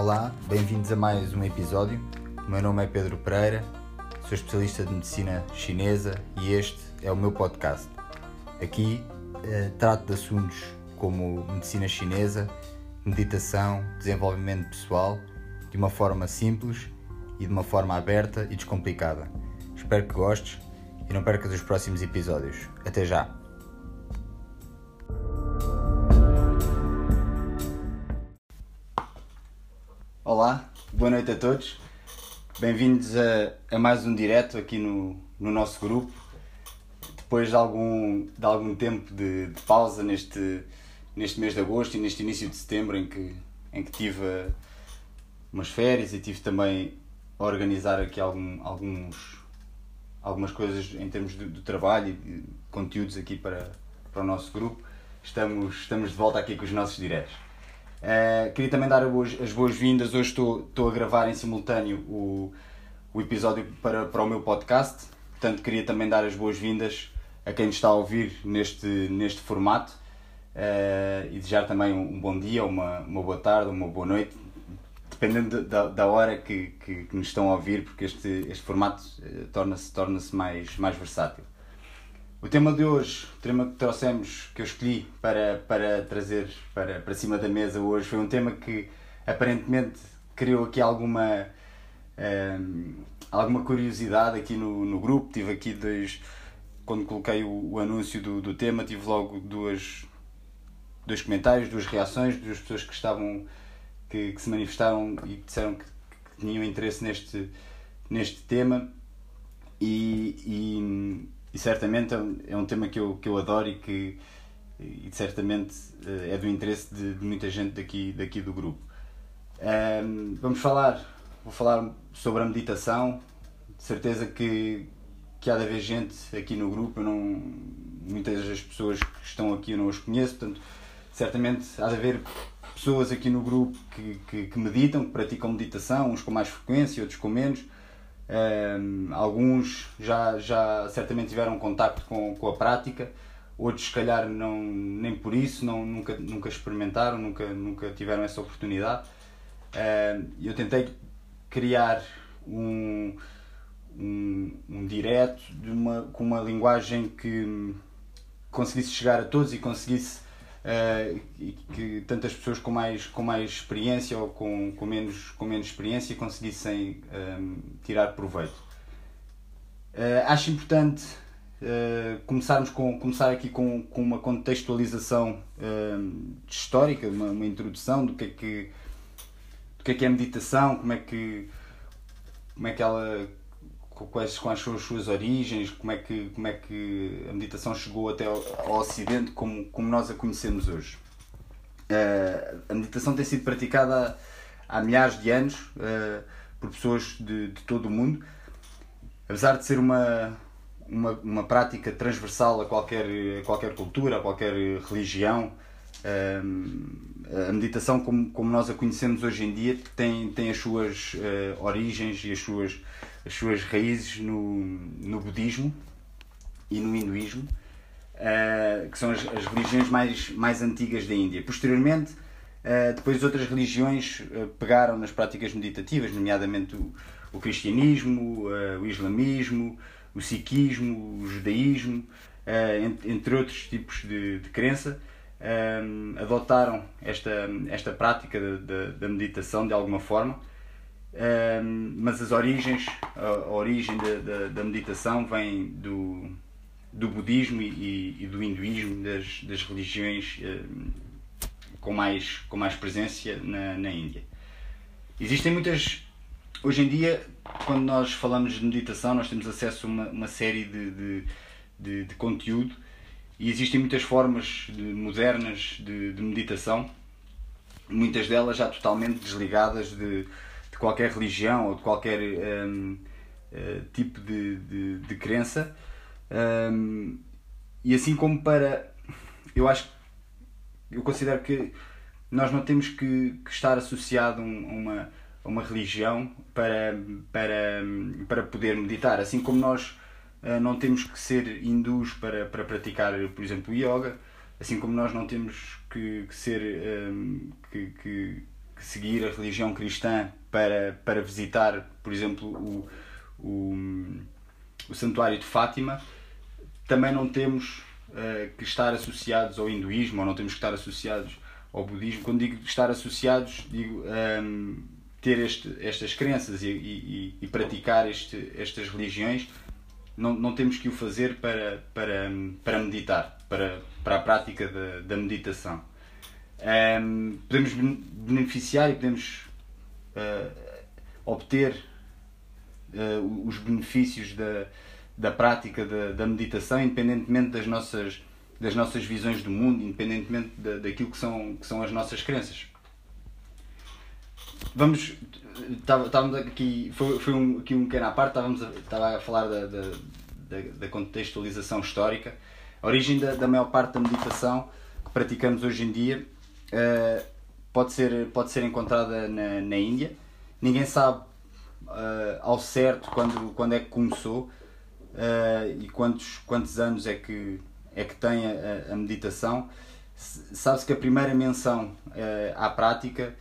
Olá, bem-vindos a mais um episódio. O meu nome é Pedro Pereira, sou especialista de medicina chinesa e este é o meu podcast. Aqui eh, trato de assuntos como medicina chinesa, meditação, desenvolvimento pessoal, de uma forma simples e de uma forma aberta e descomplicada. Espero que gostes e não percas os próximos episódios. Até já! Olá, boa noite a todos. Bem-vindos a, a, mais um direto aqui no, no nosso grupo. Depois de algum, de algum tempo de, de, pausa neste, neste mês de agosto e neste início de setembro, em que, em que tive umas férias e tive também a organizar aqui algum, alguns, algumas coisas em termos de, de trabalho e de conteúdos aqui para, para o nosso grupo. Estamos, estamos de volta aqui com os nossos diretos. Uh, queria também dar as boas-vindas. Hoje estou, estou a gravar em simultâneo o, o episódio para, para o meu podcast. Portanto, queria também dar as boas-vindas a quem está a ouvir neste, neste formato uh, e desejar também um, um, bom dia, uma, uma boa tarde, uma boa noite, dependendo da, da hora que, que, que, nos estão a ouvir, porque este, este formato uh, torna-se torna mais, mais versátil. O tema de hoje, o tema que trouxemos, que eu escolhi para, para trazer para, para cima da mesa hoje, foi um tema que aparentemente criou aqui alguma, um, ehm, alguma curiosidade aqui no, no grupo. Tive aqui dois. Quando coloquei o, o anúncio do, do tema, tive logo duas, dois comentários, duas reações, duas pessoas que estavam. que, que se manifestaram e disseram que, que tinham interesse neste, neste tema. E, e e certamente é um, é um tema que eu, que eu adoro e que e certamente eh, é do interesse de, de muita gente daqui, daqui do grupo. Um, vamos falar, vou falar sobre a meditação. De certeza que, que há de haver gente aqui no grupo, eu não, muitas das pessoas que estão aqui eu não as conheço, portanto, certamente há de haver pessoas aqui no grupo que, que, que meditam, que praticam meditação, uns com mais frequência, outros com menos um, alguns já, já certamente tiveram contacto com, com a prática, outros se calhar não, nem por isso, não, nunca, nunca experimentaram, nunca, nunca tiveram essa oportunidade. Um, eu tentei criar um, um, um direto uma, com uma linguagem que conseguisse chegar a todos e conseguisse uh, que tantas pessoas com mais, com mais experiência ou com, com, menos, com menos experiência conseguissem um, ehm, tirar proveito. Uh, acho importante uh, começarmos com, começar aqui com, com uma contextualização ehm, histórica, uma, uma introdução do que é que, do que é que é meditação, como é que, como é que ela quais, são as suas origens, como é que, como é que a meditação chegou até ao, ao Ocidente como, como nós a conhecemos hoje. Uh, a meditação tem sido praticada há, há milhares de anos uh, por pessoas de, de todo o mundo, apesar de ser uma, uma, uma prática transversal a qualquer, a qualquer cultura, a qualquer religião. Uh, a meditação, como, como nós a conhecemos hoje em dia, tem, tem as suas origens e as suas as suas raízes no, no budismo e no hinduísmo, uh, que são as, as, religiões mais, mais antigas da Índia. Posteriormente, uh, depois outras religiões uh, pegaram nas práticas meditativas, nomeadamente o, o cristianismo, o islamismo, o sikhismo, o judaísmo, entre, entre, outros tipos de, de crença. adotaram esta, esta prática da meditação de alguma forma um, mas as origens, a, origem da, da, da, meditação vem do, do budismo e, e do hinduísmo, das, das religiões um, com, mais, com mais presença na, na Índia. Existem muitas. Hoje em dia, quando nós falamos de meditação, nós temos acesso a uma, uma série de, de, de, de conteúdo e existem muitas formas de, modernas de, de meditação, muitas delas já totalmente desligadas de de qualquer religião ou de qualquer um, uh, eh, tipo de, de, de crença. Um, e assim como para. Eu acho. Eu considero que nós não temos que, que estar associado a uma, a uma religião para, para, para poder meditar. Assim como nós uh, não temos que ser hindus para, para praticar, por exemplo, yoga, assim como nós não temos que, que ser. Um, que que seguir a religião cristã para, para visitar, por exemplo, o, o, o Santuário de Fátima, também não temos uh, que estar associados ao hinduísmo ou não temos que estar associados ao budismo. Quando digo estar associados, digo um, ehm, ter este, estas crenças e, e, e praticar este, estas religiões. Não, não temos que o fazer para, para, para meditar, para, para a prática da, da meditação. Um, ehm, podemos beneficiar e podemos uh, obter uh, os benefícios da, da prática da, da meditação, independentemente das nossas, das nossas visões do mundo, independentemente da, daquilo que são, que são as nossas crenças. Vamos. Estávamos aqui. Foi, foi um, aqui um pequeno à parte, estávamos a, estava a falar da, da, da, contextualização histórica. A origem da, da maior parte da meditação que praticamos hoje em dia uh, pode, ser, pode ser encontrada na, na Índia. Ninguém sabe uh, ao certo quando, quando é que começou uh, e quantos, quantos anos é que, é que tem a, a meditação. Sabe-se que a primeira menção à prática,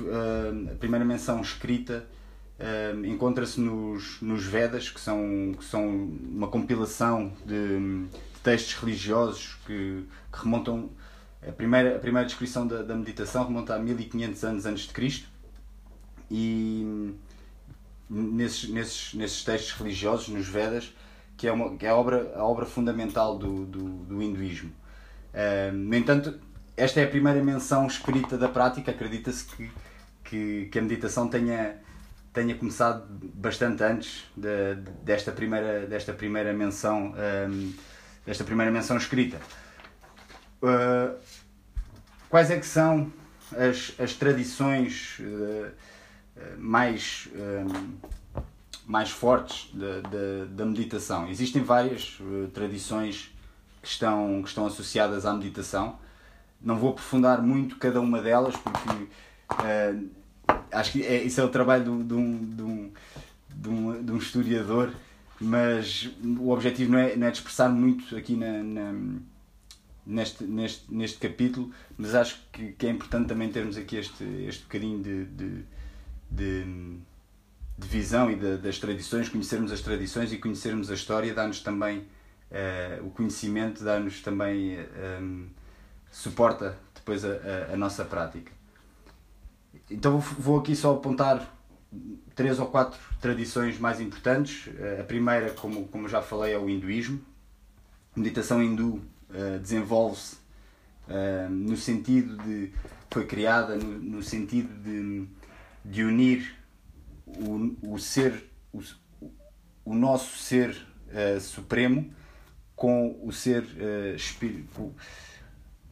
a primeira menção escrita, encontra-se nos, nos Vedas, que são, que são uma compilação de, de textos religiosos que, que remontam a primeira, a primeira descrição da, da meditação remonta a 1500 anos antes de Cristo e nesses, nesses, nesses textos religiosos, nos Vedas, que é, uma, que é a, obra, a obra fundamental do, do, do hinduísmo. Uh, no entanto, esta é a primeira menção escrita da prática, acredita-se que, que, que, a meditação tenha, tenha começado bastante antes de, desta, primeira, desta primeira menção desta primeira menção escrita. Uh, quais é que são as, as tradições uh, mais, um, mais fortes da, da, da, meditação. Existem várias uh, tradições que estão, que estão associadas à meditação. Não vou aprofundar muito cada uma delas, porque uh, acho que é, isso é o trabalho de um, de um, de um, de um historiador, mas o objetivo não é, não é dispersar muito aqui na, na neste, neste, neste capítulo, mas acho que, que é importante também termos aqui este, este bocadinho de, de, de, de visão e de, das tradições, conhecermos as tradições e conhecermos a história, dá-nos também uh, o conhecimento, dá-nos também ehm, suporta depois a, a, a, nossa prática. Então vou aqui só apontar três ou quatro tradições mais importantes. Eh, a primeira, como, como já falei, é o hinduísmo. A meditação hindu uh, desenvolve-se uh, no sentido de. foi criada no, no sentido de de unir o, o ser, o, o nosso ser uh, supremo com o ser espírito,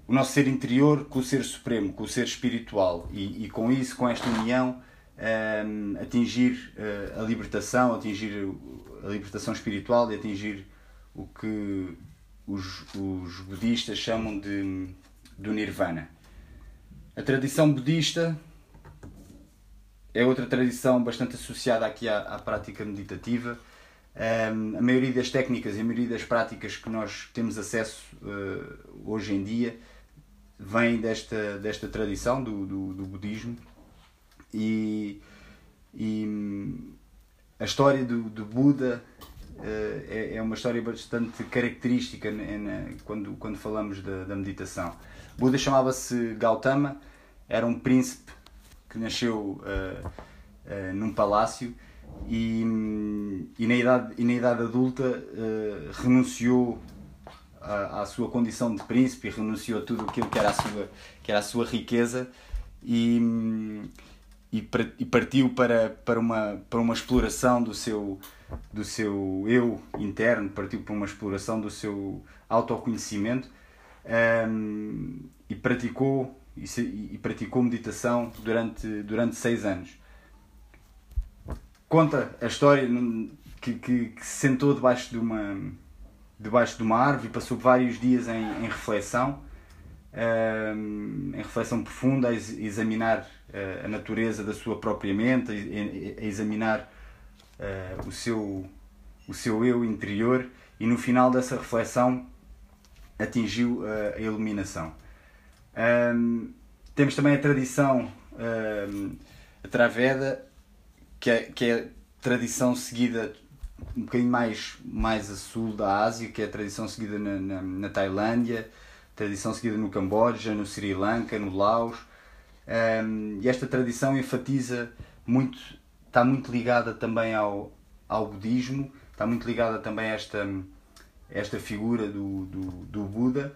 o nosso ser interior com o ser supremo, com o ser espiritual e, e com isso, com esta união, um, eh, atingir uh, a libertação, atingir a libertação espiritual e atingir o que os, os budistas chamam de do nirvana. A tradição budista é outra tradição bastante associada aqui à, à prática meditativa. Um, a maioria das técnicas e a maioria das práticas que nós temos acesso uh, hoje em dia vem desta, desta tradição do, do, do budismo e, e, a história do, do Buda é, é, uma história bastante característica quando, quando falamos da, da meditação. Buda chamava-se Gautama, era um príncipe que nasceu uh, uh, num palácio e, e, na idade, e na idade adulta uh, renunciou à, à, sua condição de príncipe e renunciou a tudo aquilo que era a sua, que era a sua riqueza e, e partiu para, para, uma, para uma exploração do seu, do seu eu interno, partiu para uma exploração do seu autoconhecimento um, e praticou e, se, e praticou meditação durante, durante seis anos. Conta a história que, que, que, se sentou debaixo de uma, debaixo de uma árvore e passou vários dias em, em reflexão, um, em reflexão profunda, a examinar uh, a natureza da sua própria mente, a examinar uh, o, seu, o seu eu interior e no final dessa reflexão atingiu uh, a iluminação. Um, temos também a tradição um, a Traveda, que é, que é tradição seguida um bocadinho mais, mais a sul da Ásia, que é a tradição seguida na, na, na Tailândia, tradição seguida no Camboja, no Sri Lanka, no Laos. Um, e esta tradição enfatiza muito, está muito ligada também ao, ao budismo, está muito ligada também a esta, esta figura do, do, do Buda,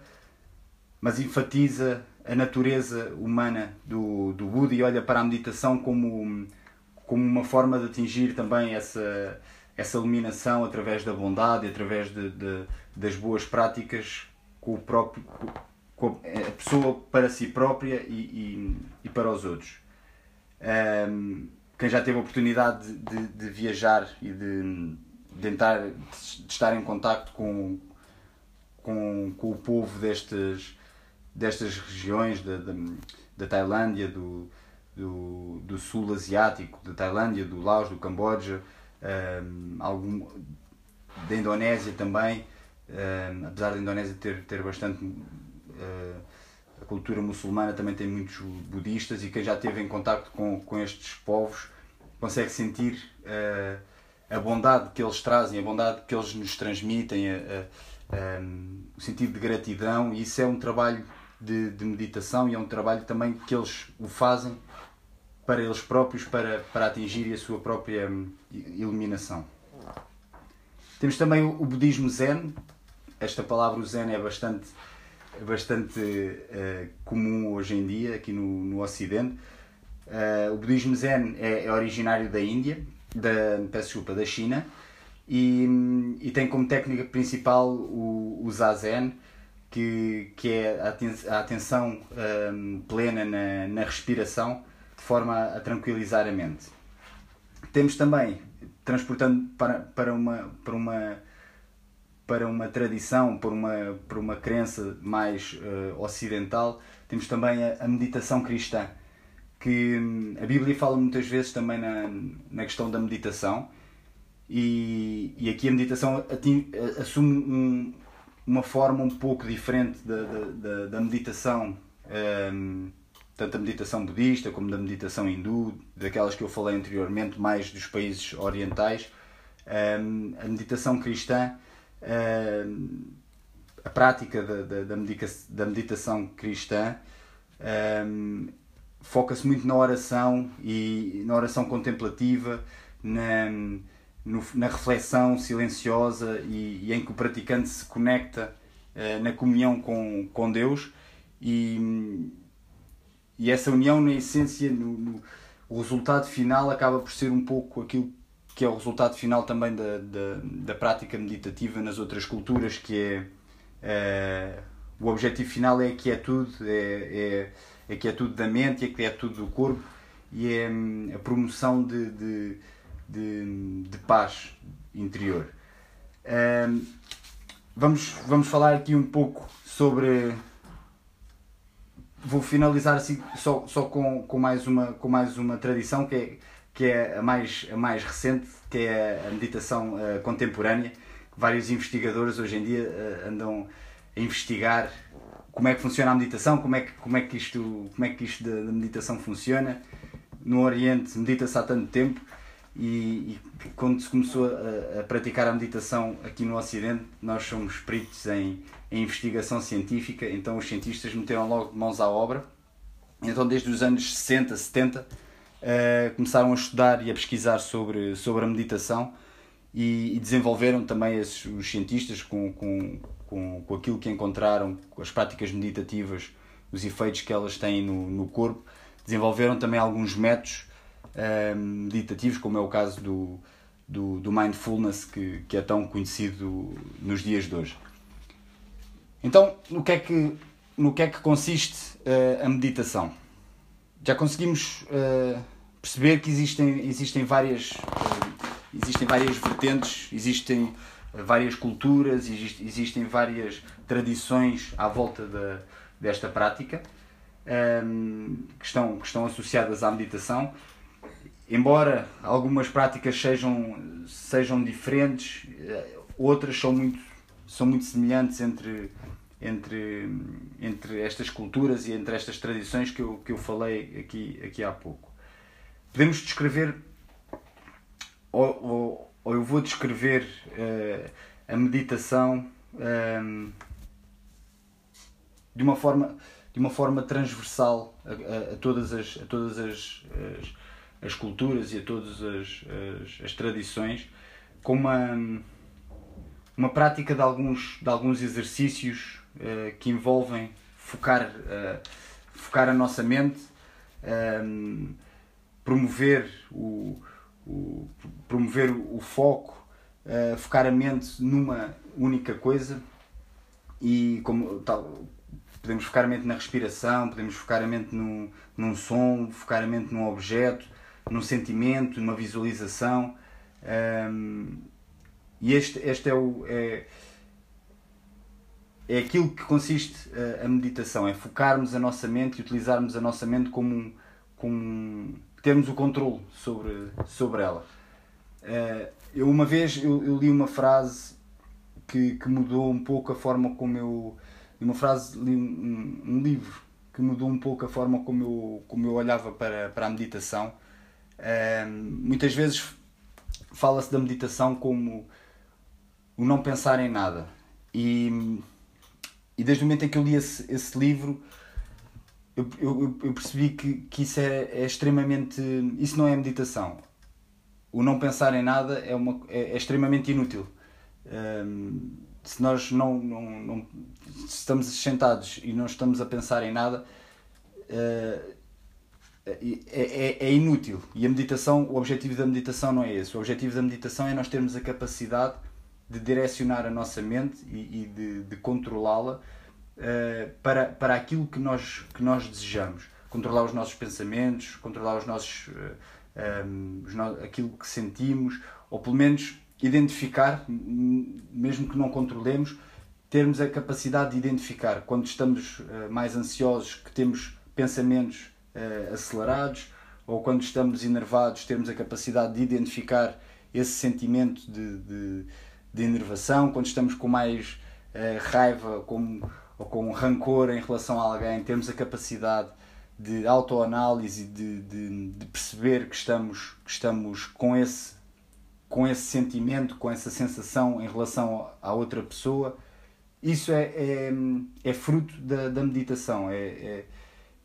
mas enfatiza a natureza humana do, do Buda e olha para a meditação como, como uma forma de atingir também essa, essa iluminação através da bondade, através de, de das boas práticas com o próprio com a pessoa para si própria e, e, e para os outros. Um, quem já teve a oportunidade de, de, de viajar e de, de, de estar em contacto com, com, com o povo destas, destas regiões da, da, da Tailândia, do, do, do sul asiático, da Tailândia, do Laos, do Camboja, um, algum, da Indonésia também, um, apesar da Indonésia ter, ter bastante uh, a cultura muçulmana também tem muitos budistas e quem já esteve em contato com, com estes povos consegue sentir uh, a bondade que eles trazem, a bondade que eles nos transmitem, um, o sentido de gratidão e isso é um trabalho de, de meditação e é um trabalho também que eles o fazem para eles próprios, para, para atingir a sua própria hum, iluminação. Temos também o, o budismo zen. Esta palavra zen é bastante, bastante uh, comum hoje em dia aqui no, no Ocidente. Uh, o budismo zen é, é, originário da Índia, da, peço desculpa, da China, e, e tem como técnica principal o, o zazen, que, que é a atenção um, plena na, na respiração, de forma a tranquilizar a mente. Temos também, transportando para, para, uma, para, uma, para uma tradição, para uma, para uma crença mais uh, ocidental, temos também a, a, meditação cristã, que hum, a Bíblia fala muitas vezes também na, na questão da meditação, e, e aqui a meditação ating, assume um, uma forma um pouco diferente da, da, da meditação. Um, tanto da meditação budista como da meditação hindu, daquelas que eu falei anteriormente, mais dos países orientais, um, a meditação cristã, a prática da, da, da, medica, da meditação cristã um, foca-se muito na oração e na oração contemplativa, na, no, na reflexão silenciosa e, e, em que o praticante se conecta uh, na comunhão com, com Deus. E e essa união, na essência, no, no, o resultado final acaba por ser um pouco aquilo que é o resultado final também da, da, da prática meditativa nas outras culturas, que é, é o objetivo final é a quietude, é, é a quietude da mente, é a quietude do corpo e é hum, a promoção de, de, de, de paz interior. Um, vamos, vamos falar aqui um pouco sobre vou finalizar assim só, só com, com, mais uma, com mais uma tradição que é, que é a, mais, a mais recente, que é a meditação uh, contemporânea. Vários investigadores hoje em dia uh, andam a investigar como é que funciona a meditação, como é que, como é que isto, como é que isto da, da meditação funciona. No Oriente medita-se há tanto tempo e, e quando se começou a, a, praticar a meditação aqui no Ocidente, nós somos peritos em, em investigação científica, então os cientistas meteram logo mãos à obra. Então, desde os anos 60, 70, uh, começaram a estudar e a pesquisar sobre, sobre a meditação e, e desenvolveram também esses, os cientistas com, com, com, com aquilo que encontraram, com as práticas meditativas, os efeitos que elas têm no, no corpo, desenvolveram também alguns métodos uh, meditativos, como é o caso do, do, do mindfulness, que, que é tão conhecido nos dias de hoje. Então, no que é que, no que, é que consiste uh, a meditação? Já conseguimos uh, perceber que existem, existem, várias, existem várias vertentes, existem várias culturas, exist, existem várias tradições à volta da, desta prática ehm, que, estão, que estão associadas à meditação embora algumas práticas sejam, sejam diferentes, eh, outras são muito, são muito semelhantes entre, entre, entre estas culturas e entre estas tradições que eu, que eu falei aqui, aqui há pouco. Podemos descrever, ou, ou, ou eu vou descrever uh, a meditação um, de uma forma de uma forma transversal a, a, a todas as a todas as, as, as, culturas e a todas as, as, as tradições com uma uma prática de alguns de alguns exercícios uh, que envolvem focar uh, focar a nossa mente um, promover o, o promover o foco uh, focar a mente numa única coisa e como tal, podemos focar a mente na respiração, podemos focar a mente num, num som, focar a mente num objeto, num sentimento, numa visualização. Um, e este, este é, o, é, é aquilo que consiste a, a, meditação, é focarmos a nossa mente e utilizarmos a nossa mente como, um, como termos o controle sobre, sobre ela. Uh, eu uma vez eu, eu li uma frase que, que mudou um pouco a forma como eu. Uma frase, li um, um, livro que mudou um pouco a forma como eu, como eu olhava para, para a meditação. muitas vezes fala-se da meditação como o não pensar em nada. E, e desde o momento em que eu li esse, esse livro, eu, eu, eu percebi que, que isso é, é extremamente. Isso não é meditação. O não pensar em nada é, uma, é, é extremamente inútil se nós não, não, não estamos sentados e não estamos a pensar em nada, uh, é, é, é, inútil. E a meditação, o objetivo da meditação não é esse. O objetivo da meditação é nós termos a capacidade de direcionar a nossa mente e, e de, de controlá-la uh, para, para aquilo que nós, que nós desejamos. Controlar os nossos pensamentos, controlar os nossos, uh, um, os no, aquilo que sentimos, ou pelo menos identificar, mesmo que não controlemos, termos a capacidade de identificar quando estamos uh, mais ansiosos, que temos pensamentos acelerados, ou quando estamos enervados, termos a capacidade de identificar esse sentimento de, de, de enervação, quando estamos com mais uh, raiva com, ou com rancor em relação a alguém, temos a capacidade de autoanálise, de, de, de perceber que estamos, que estamos com esse com esse sentimento, com essa sensação em relação à outra pessoa, isso é, é, é fruto da, da meditação. É, é,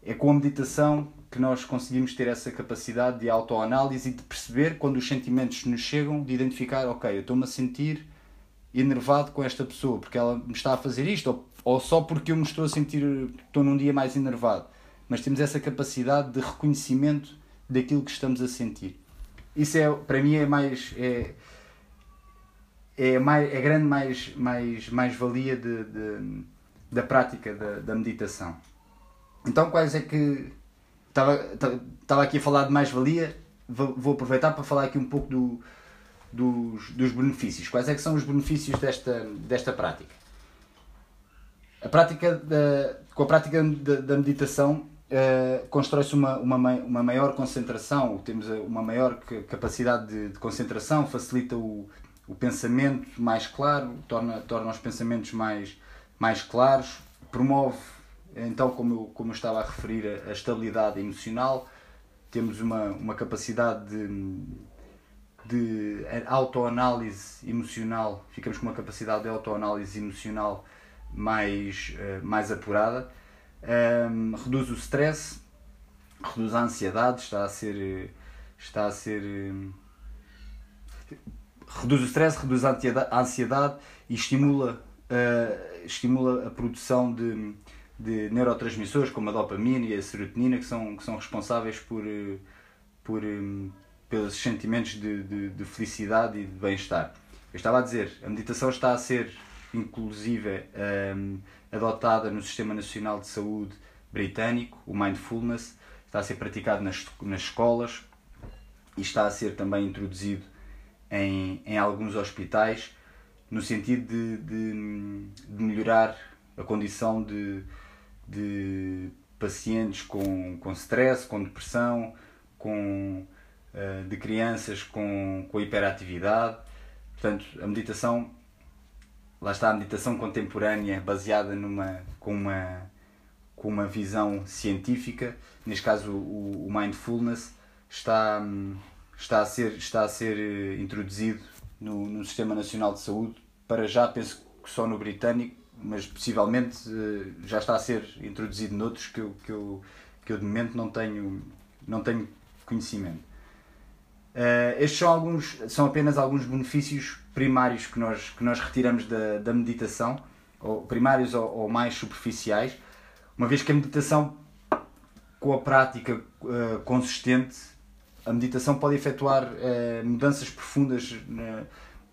é, com a meditação que nós conseguimos ter essa capacidade de autoanálise e de perceber quando os sentimentos nos chegam, de identificar, ok, eu estou-me a sentir enervado com esta pessoa porque ela me está a fazer isto, ou, ou só porque eu me estou a sentir, estou num dia mais enervado. Mas temos essa capacidade de reconhecimento daquilo que estamos a sentir isso é, para mim é mais. É, é, mais, é grande mais, mais, mais valia de, de, da prática da, da meditação. Então, quais é que. Estava, estava aqui a falar de mais-valia, vou, aproveitar para falar aqui um pouco do, dos, dos benefícios. Quais é que são os benefícios desta, desta prática? A prática da, com a prática da, meditação uh, constrói-se uma, uma, uma maior concentração, temos uma maior capacidade de, de, concentração, facilita o, o pensamento mais claro, torna, torna os pensamentos mais, mais claros, promove, então, como eu, como eu estava a referir, a, a estabilidade emocional, temos uma, uma capacidade de, de autoanálise emocional, ficamos com uma capacidade de autoanálise emocional mais, uh, mais apurada um, reduz o stress, reduz a ansiedade, está a ser. Está a ser reduz o stress, reduz a ansiedade e estimula, uh, estimula a produção de, de neurotransmissores como a dopamina e a serotonina que são, que são responsáveis por, por, um, pelos sentimentos de, de, de felicidade e de bem-estar. Eu estava a dizer, a meditação está a ser inclusive um, adotada no Sistema Nacional de Saúde britânico, o Mindfulness, está a ser praticado nas, nas escolas e está a ser também introduzido em, em alguns hospitais no sentido de, de, de melhorar a condição de, de pacientes com, com stress, com depressão, com, uh, de crianças com, com hiperatividade. Portanto, a meditação lá está a meditação contemporânea baseada numa, com, uma, com uma visão científica, neste caso o, o mindfulness, está, está, a ser, está a ser eh, introduzido no, no Sistema Nacional de Saúde, para já penso que só no britânico, mas possivelmente eh, já está a ser introduzido noutros que eu, que eu, que eu de momento não tenho, não tenho conhecimento. Uh, estes são, alguns, são apenas alguns benefícios primários que nós, que nós retiramos da, da meditação, ou primários ou, ou mais superficiais, uma vez que a meditação, com a prática uh, consistente, a meditação pode efetuar uh, mudanças profundas na,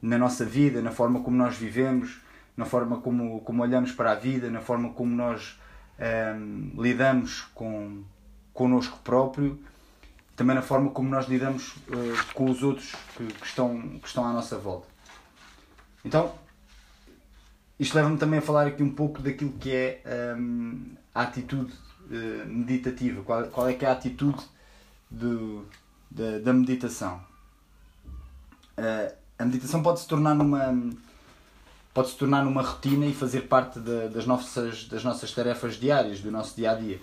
na nossa vida, na forma como nós vivemos, na forma como, como olhamos para a vida, na forma como nós lidamos com connosco próprio, também na forma como nós lidamos uh, com os outros que, que, estão, que estão à nossa volta. Então, isto leva-me também a falar aqui um pouco daquilo que é um, a atitude uh, meditativa, qual, qual é que é a atitude do, da, da meditação. Uh, a meditação pode se tornar numa pode se tornar numa rotina e fazer parte de, das, nossas, das nossas tarefas diárias, do nosso dia a dia.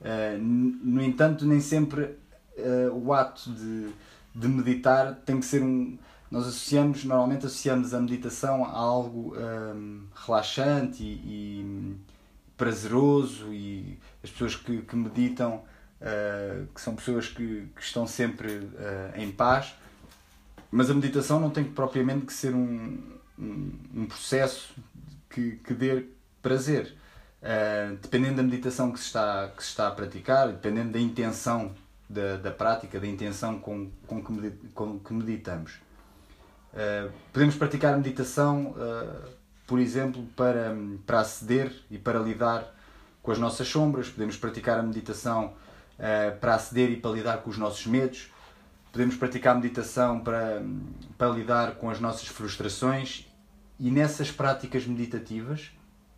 Uh, no entanto, nem sempre uh, o ato de, de meditar tem que ser um. Nós associamos, normalmente associamos a meditação a algo um, relaxante e, e, prazeroso e as pessoas que, que meditam, uh, que são pessoas que, que estão sempre em paz, mas a meditação não tem propriamente que ser um, um, um processo que, que dê prazer. Uh, dependendo da meditação que se, está, que se está a praticar, dependendo da intenção da, da prática, da intenção com, com, que, com que meditamos. Uh, podemos praticar meditação, uh, por exemplo, para, para aceder e para lidar com as nossas sombras, podemos praticar a meditação para aceder e para lidar com os nossos medos, podemos praticar a meditação para, para lidar com as nossas frustrações. E nessas práticas meditativas,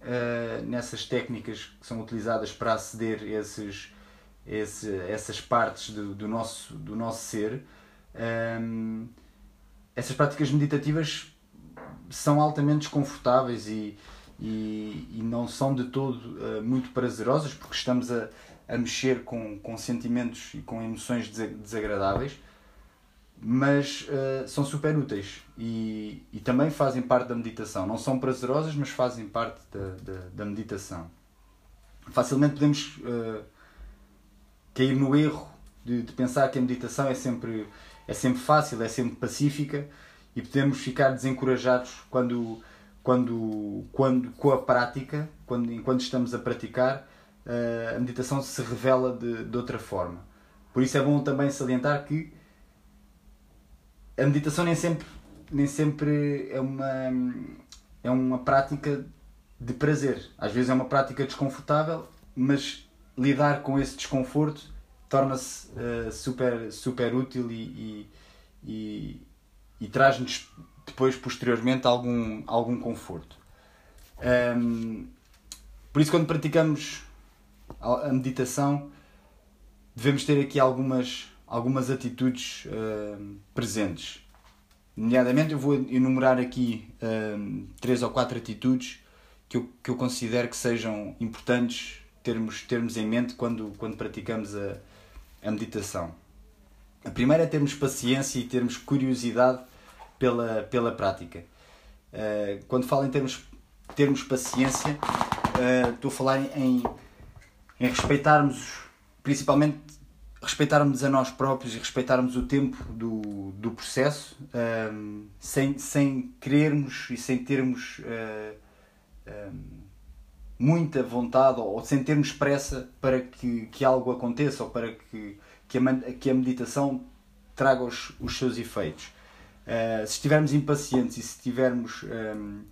uh, nessas técnicas que são utilizadas para aceder a esses, esse, essas partes do, do, nosso, do nosso ser, um, ehm, essas práticas meditativas são altamente desconfortáveis e, e, e não são de todo uh, muito prazerosas porque estamos a, a mexer com, com sentimentos e com emoções desagradáveis mas uh, são super úteis e, e também fazem parte da meditação. Não são prazerosas, mas fazem parte da, da, da meditação. Facilmente podemos uh, cair no erro de, de, pensar que a meditação é sempre, é sempre fácil, é sempre pacífica e podemos ficar desencorajados quando, quando, quando com a prática, quando, enquanto estamos a praticar, uh, a meditação se revela de, de outra forma. Por isso é bom também salientar que a meditação nem sempre, nem sempre é, uma, é uma prática de prazer. Às vezes é uma prática desconfortável, mas lidar com esse desconforto torna-se uh, super, super útil e, e, e, e traz-nos depois, posteriormente, algum, algum conforto. Um, por isso, quando praticamos a meditação, devemos ter aqui algumas algumas atitudes uh, presentes. Nomeadamente, eu vou enumerar aqui uh, três ou quatro atitudes que eu, que eu considero que sejam importantes termos, termos em mente quando, quando praticamos a, a meditação. A primeira é termos paciência e termos curiosidade pela, pela prática. Uh, quando falo em termos, termos paciência, uh, estou a falar em, em respeitarmos principalmente respeitarmos a nós próprios e respeitarmos o tempo do, do processo um, sem, sem querermos e sem termos muita vontade ou, sem termos pressa para que, que algo aconteça ou para que, que, a, que a meditação traga os, os seus efeitos. Uh, se estivermos impacientes e se estivermos um,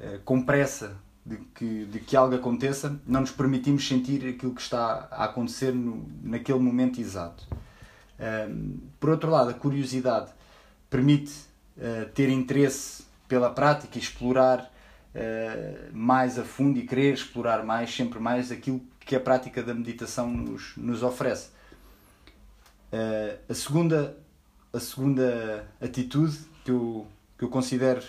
uh, com pressa de que, de que algo aconteça, não nos permitimos sentir aquilo que está a acontecer no, naquele momento exato. Um, por outro lado, a curiosidade permite uh, ter interesse pela prática explorar uh, mais a fundo e querer explorar mais, sempre mais, aquilo que a prática da meditação nos, nos oferece. Uh, a, segunda, a segunda atitude que eu, que eu considero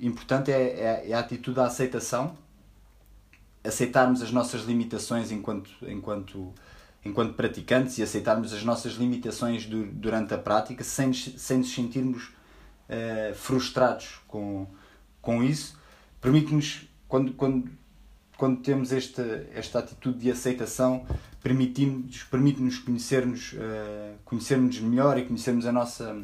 importante é, é, é a atitude da aceitação, aceitarmos as nossas limitações enquanto, enquanto, enquanto praticantes e aceitarmos as nossas limitações do, durante a prática sem, sem nos sentirmos uh, frustrados com, com isso. Permite-nos, quando, quando, quando temos esta, esta atitude de aceitação, permite-nos permite conhecermos, uh, conhecermos melhor e conhecermos a nossa,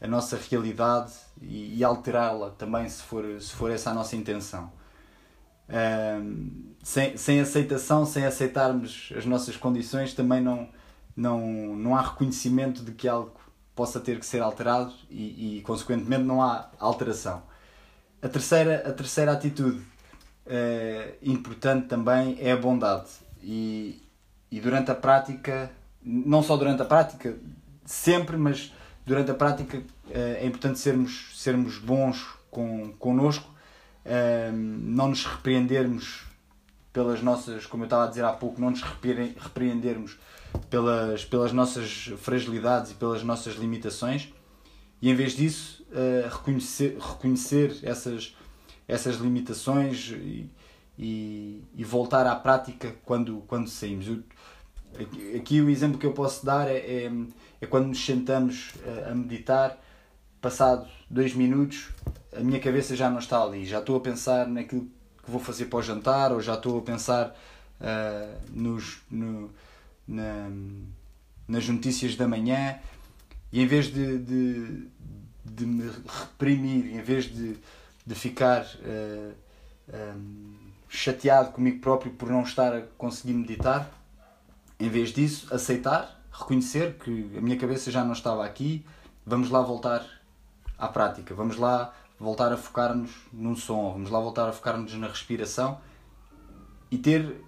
a nossa realidade e, e alterá-la também, se for, se for essa a nossa intenção. Uh, sem, sem aceitação, sem aceitarmos as nossas condições, também não, não, não há reconhecimento de que algo possa ter que ser alterado e, e consequentemente, não há alteração. A terceira, a terceira atitude uh, importante também é a bondade. E, e durante a prática, não só durante a prática, sempre, mas durante a prática uh, é importante sermos, sermos bons com, connosco, uh, não nos repreendermos pelas nossas, como eu estava a dizer há pouco, não nos repreendermos pelas, pelas nossas fragilidades e pelas nossas limitações e em vez disso uh, reconhecer, reconhecer essas, essas limitações e, e, e, voltar à prática quando, quando saímos. Eu, aqui o exemplo que eu posso dar é, é, é quando nos sentamos a meditar, passado dois minutos, a minha cabeça já não está ali, já estou a pensar naquilo que vou fazer para o jantar, ou já estou a pensar uh, nos, no, na, nas notícias da manhã, e em vez de, de, de me reprimir, em vez de, de ficar uh, ah, um, chateado comigo próprio por não estar a conseguir meditar, em vez disso, aceitar, reconhecer que a minha cabeça já não estava aqui, vamos lá voltar à prática, vamos lá voltar a focar-nos num som, vamos lá voltar a focar-nos na respiração e ter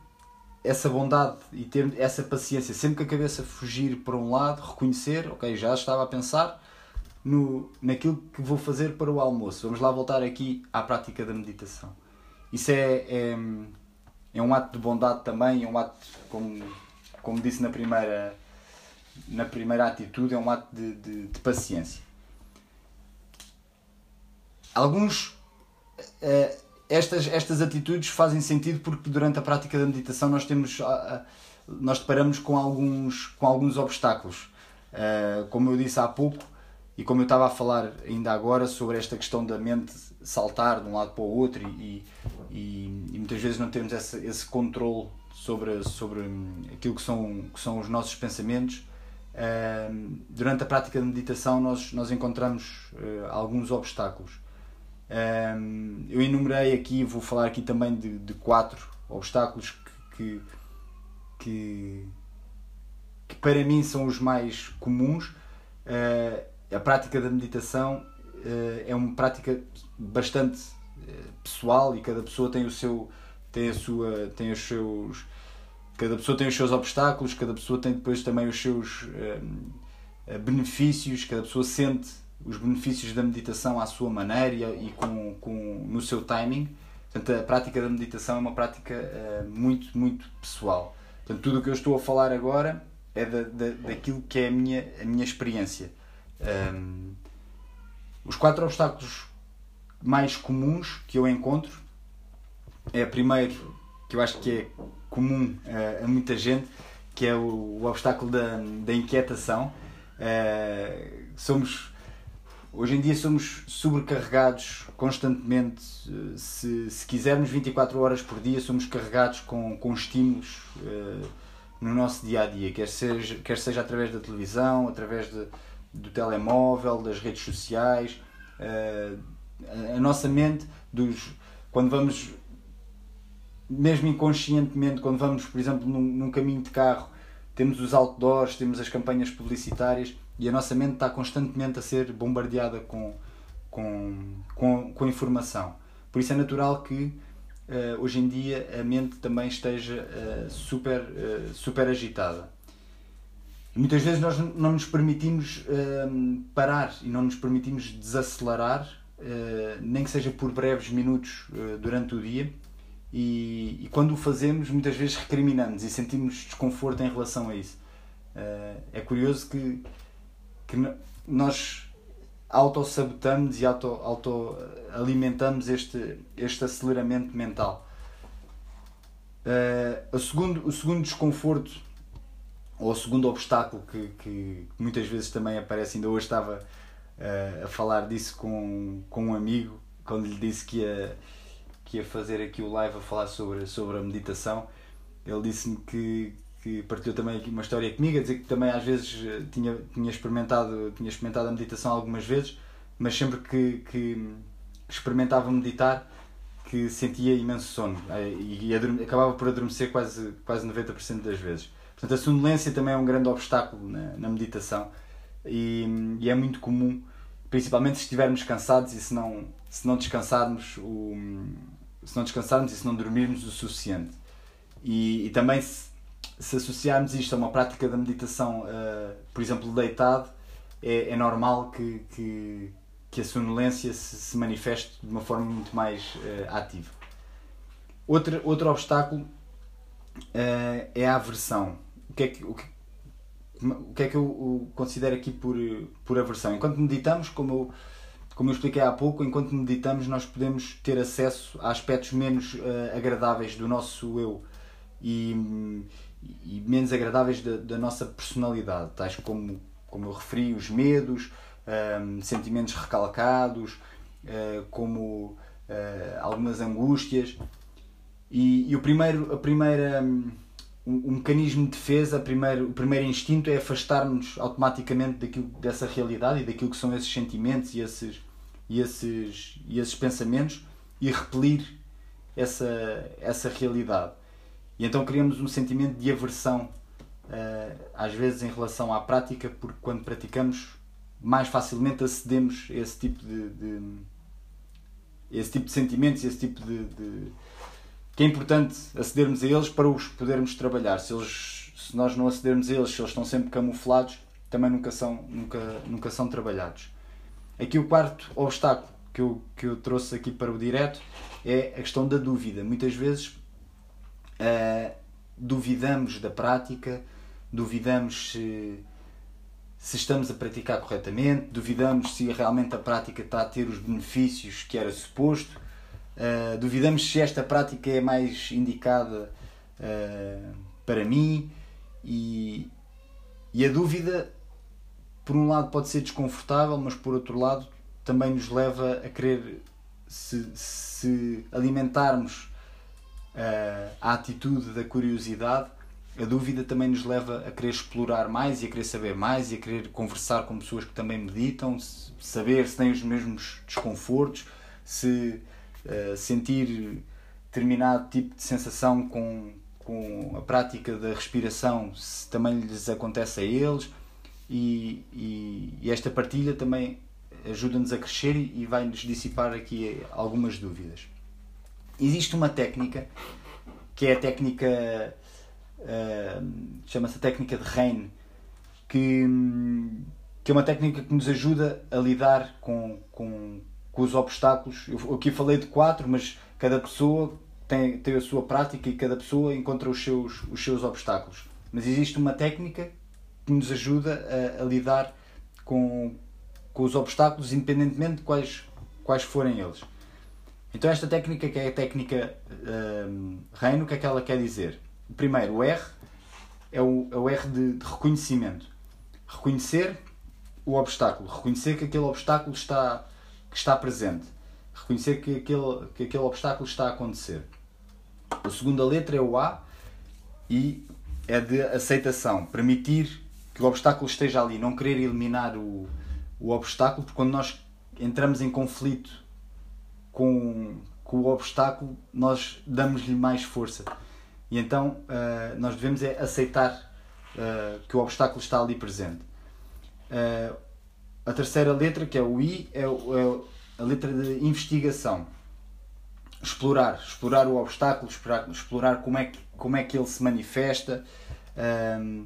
essa bondade e ter essa paciência, sempre que a cabeça fugir para um lado, reconhecer, ok, já estava a pensar no, naquilo que vou fazer para o almoço. Vamos lá voltar aqui à prática da meditação. Isso é, é, é um ato de bondade também, é um ato, como, como disse na primeira, na primeira atitude, é um ato de, de, de paciência. Alguns. Uh, estas, estas atitudes fazem sentido porque durante a prática da meditação nós temos nós deparamos com alguns, com alguns obstáculos. Uh, como eu disse há pouco, e como eu estava a falar ainda agora sobre esta questão da mente saltar de um lado para o outro e, e, e muitas vezes não temos esse, esse controle sobre, sobre aquilo que são, que são os nossos pensamentos, durante a prática de meditação nós, nós encontramos alguns obstáculos. Um, eu enumerei aqui, vou falar aqui também de, de quatro obstáculos que, que, que, para mim são os mais comuns. Uh, a prática da meditação uh, é uma prática bastante uh, pessoal e cada pessoa tem o seu tem a sua tem os seus cada pessoa tem os seus obstáculos cada pessoa tem depois também os seus benefícios cada pessoa sente os benefícios da meditação à sua maneira e, com, com, no seu timing. Portanto, a prática da meditação é uma prática uh, muito, muito pessoal. Portanto, tudo o que eu estou a falar agora é da, da, daquilo que é a minha, a minha experiência. Um, os quatro obstáculos mais comuns que eu encontro é primeiro, que eu acho que é comum uh, a muita gente, que é o, o obstáculo da, da inquietação. Uh, somos Hoje em dia somos sobrecarregados constantemente. Se, se quisermos 24 horas por dia, somos carregados com, com estímulos uh, no nosso dia a dia, quer seja, quer seja através da televisão, através de, do telemóvel, das redes sociais. Uh, a, a nossa mente, dos, quando vamos, mesmo inconscientemente, quando vamos, por exemplo, num, num caminho de carro, temos os outdoors, temos as campanhas publicitárias e a nossa mente está constantemente a ser bombardeada com, com, com, com informação. Por isso é natural que uh, hoje em dia a mente também esteja uh, super, uh, super agitada. E muitas vezes nós não nos permitimos parar e não nos permitimos desacelerar, nem que seja por breves minutos durante o dia. E, e, quando o fazemos, muitas vezes recriminamos e sentimos desconforto em relação a isso. é curioso que que nós auto-sabotamos e auto-alimentamos auto este, este aceleramento mental. Uh, o, segundo, o segundo desconforto, ou o segundo obstáculo que, que muitas vezes também aparece, ainda hoje estava uh, a falar disso com, com um amigo, quando lhe disse que ia, que ia fazer aqui o live a falar sobre, sobre a meditação, ele disse-me que, que partilhou também aqui uma história comigo, a dizer que também às vezes eh, tinha, tinha, experimentado, tinha experimentado a meditação algumas vezes, mas sempre que, que experimentava meditar que sentia imenso sono eh, e, e acabava por adormecer quase, quase 90% das vezes. Portanto, a sonolência também é um grande obstáculo na, na meditação e, e, é muito comum, principalmente se estivermos cansados e se não, se não descansarmos o, se não descansarmos e se não dormirmos o suficiente. E, e também se, se associarmos isto a uma prática da meditação, uh, por exemplo, deitado, é, é normal que, que, que, a sonolência se, se, manifeste de uma forma muito mais uh, ativa. Outro, outro obstáculo uh, é a aversão. O que é que, o que, o que, é que eu, considero aqui por, por aversão? Enquanto meditamos, como eu, como eu expliquei há pouco, enquanto meditamos, nós podemos ter acesso a aspectos menos agradáveis do nosso eu. E, e menos agradáveis da, da, nossa personalidade, tais como, como eu referi, os medos, um, sentimentos recalcados, uh, como uh, algumas angústias. E, e, o primeiro, a primeira, um, o mecanismo de defesa, primeiro, o primeiro instinto é afastar-nos automaticamente daquilo, dessa realidade e daquilo que são esses sentimentos e esses, e esses, e esses pensamentos e repelir essa, essa realidade. E então criamos um sentimento de aversão, uh, às vezes, em relação à prática, porque quando praticamos, mais facilmente acedemos a esse tipo de, de esse tipo de sentimentos, esse tipo de, de, que é importante acedermos a eles para os podermos trabalhar. Se, eles, se nós não acedermos a eles, se eles estão sempre camuflados, também nunca são, nunca, nunca são trabalhados. Aqui o quarto obstáculo que eu, que eu trouxe aqui para o direto é a questão da dúvida. Muitas vezes uh, duvidamos da prática, duvidamos se, se estamos a praticar corretamente, duvidamos se realmente a prática está a ter os benefícios que era suposto, uh, duvidamos se esta prática é mais indicada uh, para mim e, e a dúvida, por um lado, pode ser desconfortável, mas por outro lado, também nos leva a querer se, se alimentarmos a atitude da curiosidade, a dúvida também nos leva a querer explorar mais e a querer saber mais e a querer conversar com pessoas que também meditam, saber se têm os mesmos desconfortos, se uh, sentir determinado tipo de sensação com, com a prática da respiração, se também lhes acontece a eles. E, e, e esta partilha também ajuda-nos a crescer e vai-nos dissipar aqui algumas dúvidas. Existe uma técnica que é a técnica uh, chama-se a técnica de Rein que, que é uma técnica que nos ajuda a lidar com, com, com os obstáculos. Eu aqui falei de quatro, mas cada pessoa tem, tem a sua prática e cada pessoa encontra os seus, os seus obstáculos. Mas existe uma técnica que nos ajuda a, a lidar com, com os obstáculos, independentemente de quais, quais forem eles. Então esta técnica que é a técnica um, reino, o que é que ela quer dizer? Primeiro, o R é o, é o R de, de, reconhecimento. Reconhecer o obstáculo, reconhecer que aquele obstáculo está, que está presente, reconhecer que aquele, que aquele obstáculo está a acontecer. A segunda letra é o A e é de aceitação, permitir que o obstáculo esteja ali, não querer eliminar o, o obstáculo, porque quando nós entramos em conflito com, com o obstáculo, nós damos-lhe mais força. E então uh, nós devemos é aceitar uh, que o obstáculo está ali presente. Uh, a terceira letra, que é o I, é, é a letra de investigação. Explorar, explorar o obstáculo, explorar, explorar como, é que, como é que ele se manifesta, ehm,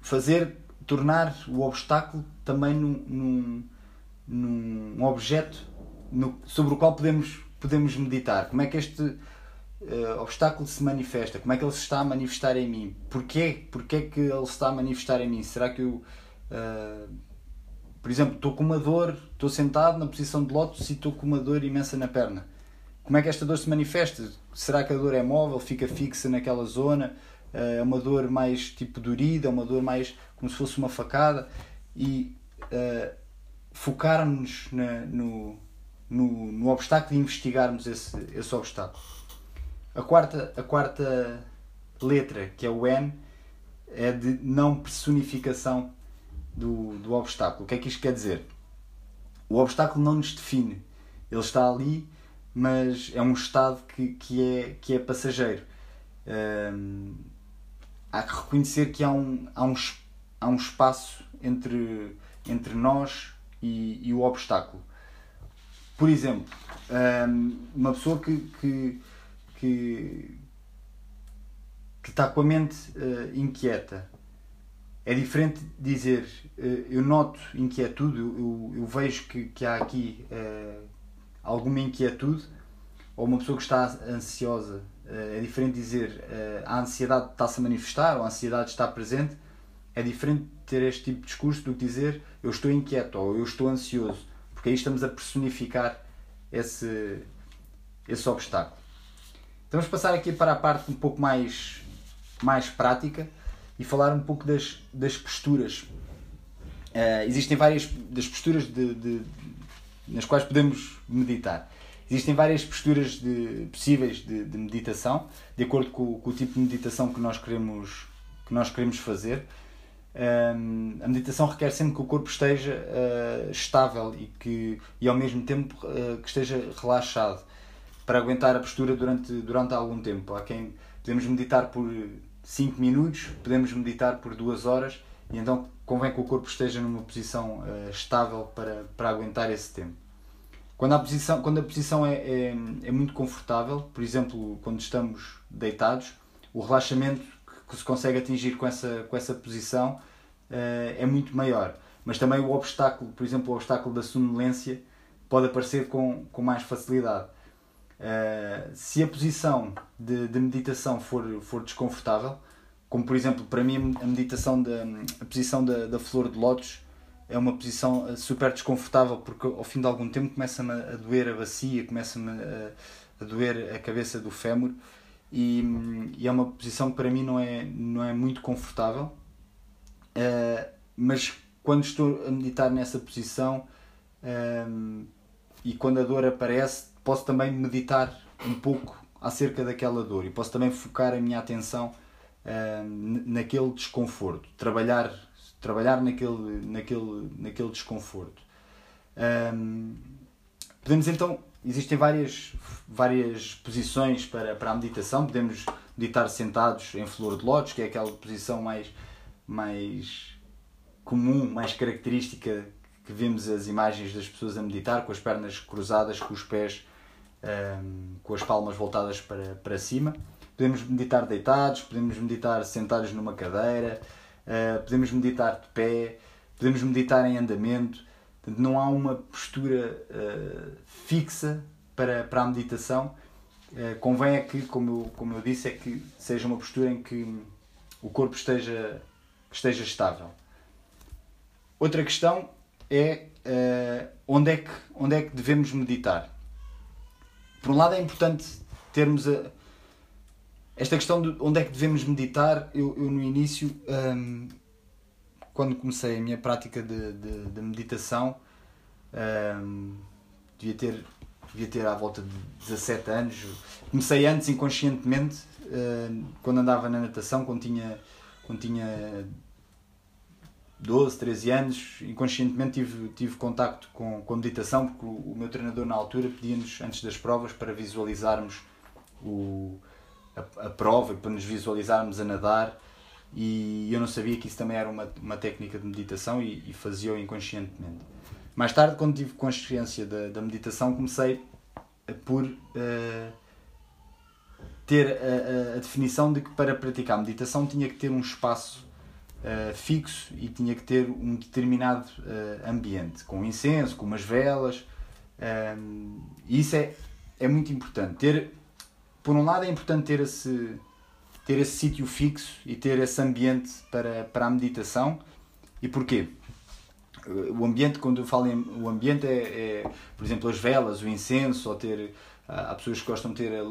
fazer, tornar o obstáculo também num, num, num objeto no, sobre o qual podemos, podemos meditar. Como é que este uh, obstáculo se manifesta? Como é que ele se está a manifestar em mim? Porquê? Porquê que ele se está a manifestar em mim? Será que eu. Uh, Por exemplo, estou com uma dor, estou sentado na posição de lótus e estou com uma dor imensa na perna. Como é que esta dor se manifesta? Será que a dor é móvel, fica fixa naquela zona? É uma dor mais tipo dorida, é uma dor mais como se fosse uma facada? E uh, focarmos no, no, no obstáculo e investigarmos esse, esse obstáculo. A quarta, a quarta letra, que é o N, é de não personificação do, do obstáculo. O que é que isto quer dizer? O obstáculo não nos define. Ele está ali, mas é um estado que, que, é, que é passageiro. Hum, há que reconhecer que há um, há um, há um espaço entre, entre nós e, e o obstáculo. Por exemplo, hum, uma pessoa que, que, que, que está com a mente uh, inquieta. É diferente dizer uh, eu noto inquietude, eu, eu, vejo que, que há aqui uh, alguma inquietude, ou uma pessoa que está ansiosa. é diferente dizer a ansiedade está-se a manifestar, ou a ansiedade está presente. É diferente ter este tipo de discurso do que dizer eu estou inquieto ou eu estou ansioso, porque aí estamos a personificar esse, esse obstáculo. Então vamos passar aqui para a parte um pouco mais mais prática e falar um pouco das, das posturas. Uh, existem várias das posturas de, de, nas quais podemos meditar. Existem várias posturas de, possíveis de, de meditação, de acordo com, com, o tipo de meditação que nós queremos, que nós queremos fazer. A meditação requer sempre que o corpo esteja uh, estável e, que, e ao mesmo tempo uh, que esteja relaxado para aguentar a postura durante, durante algum tempo. Há quem podemos meditar por 5 minutos, podemos meditar por 2 horas e então convém que o corpo esteja numa posição uh, estável para, para aguentar esse tempo. Quando a posição, quando a posição é, é, é, muito confortável, por exemplo, quando estamos deitados, o relaxamento que se consegue atingir com essa, com essa posição uh, é muito maior. Mas também o obstáculo, por exemplo, o obstáculo da sonolência, pode aparecer com, com mais facilidade. Uh, se a posição de, de, meditação for, for desconfortável, como por exemplo, para mim a meditação da a posição da, da flor de lótus é uma posição eh, super desconfortável porque ao fim de algum tempo começa-me a doer a bacia, começa-me a, a, doer a cabeça do fémur e, e, é uma posição que para mim não é, não é muito confortável. Uh, mas quando estou a meditar nessa posição e quando a dor aparece, posso também meditar um pouco acerca daquela dor e posso também focar a minha atenção uh, naquele desconforto, trabalhar, trabalhar naquele, naquele, naquele desconforto. Um, podemos então, existem várias, várias posições para, para a meditação, podemos meditar sentados em flor de lótus, que é aquela posição mais, mais comum, mais característica que vemos as imagens das pessoas a meditar, com as pernas cruzadas, com os pés um, com as palmas voltadas para, para cima. Podemos meditar deitados, podemos meditar sentados numa cadeira, uh, podemos meditar de pé, podemos meditar em andamento. Não há uma postura uh, fixa para, para a meditação. Uh, convém é que, como eu, como eu disse, é que seja uma postura em que o corpo esteja, esteja estável. Outra questão é uh, onde, é que, onde é que devemos meditar por um lado é importante termos a, esta questão de onde é que devemos meditar. Eu, eu no início, um, quando comecei a minha prática de, de, de meditação, um, devia, ter, devia ter à volta de 17 anos. Comecei antes inconscientemente, uh, quando andava na natação, quando tinha, quando tinha 12, 13 anos, inconscientemente tive, tive contacto com, com a meditação, porque o, o meu treinador na altura pedia-nos, antes das provas, para visualizarmos o, a, a prova, para nos visualizarmos a nadar, e eu não sabia que isso também era uma, uma técnica de meditação e, e fazia-o inconscientemente. Mais tarde, quando tive consciência da, da meditação, comecei por uh, ter a, a, a definição de que para praticar meditação tinha que ter um espaço uh, fixo e tinha que ter um determinado uh, ambiente, com incenso, com umas velas. Um, e isso é, é muito importante. Ter, por um lado, é importante ter esse, ter esse sítio fixo e ter esse ambiente para, para a meditação. E porquê? o ambiente, quando eu falo em o ambiente, é, é por exemplo, as velas, o incenso, ou ter. Há pessoas que gostam de ter a,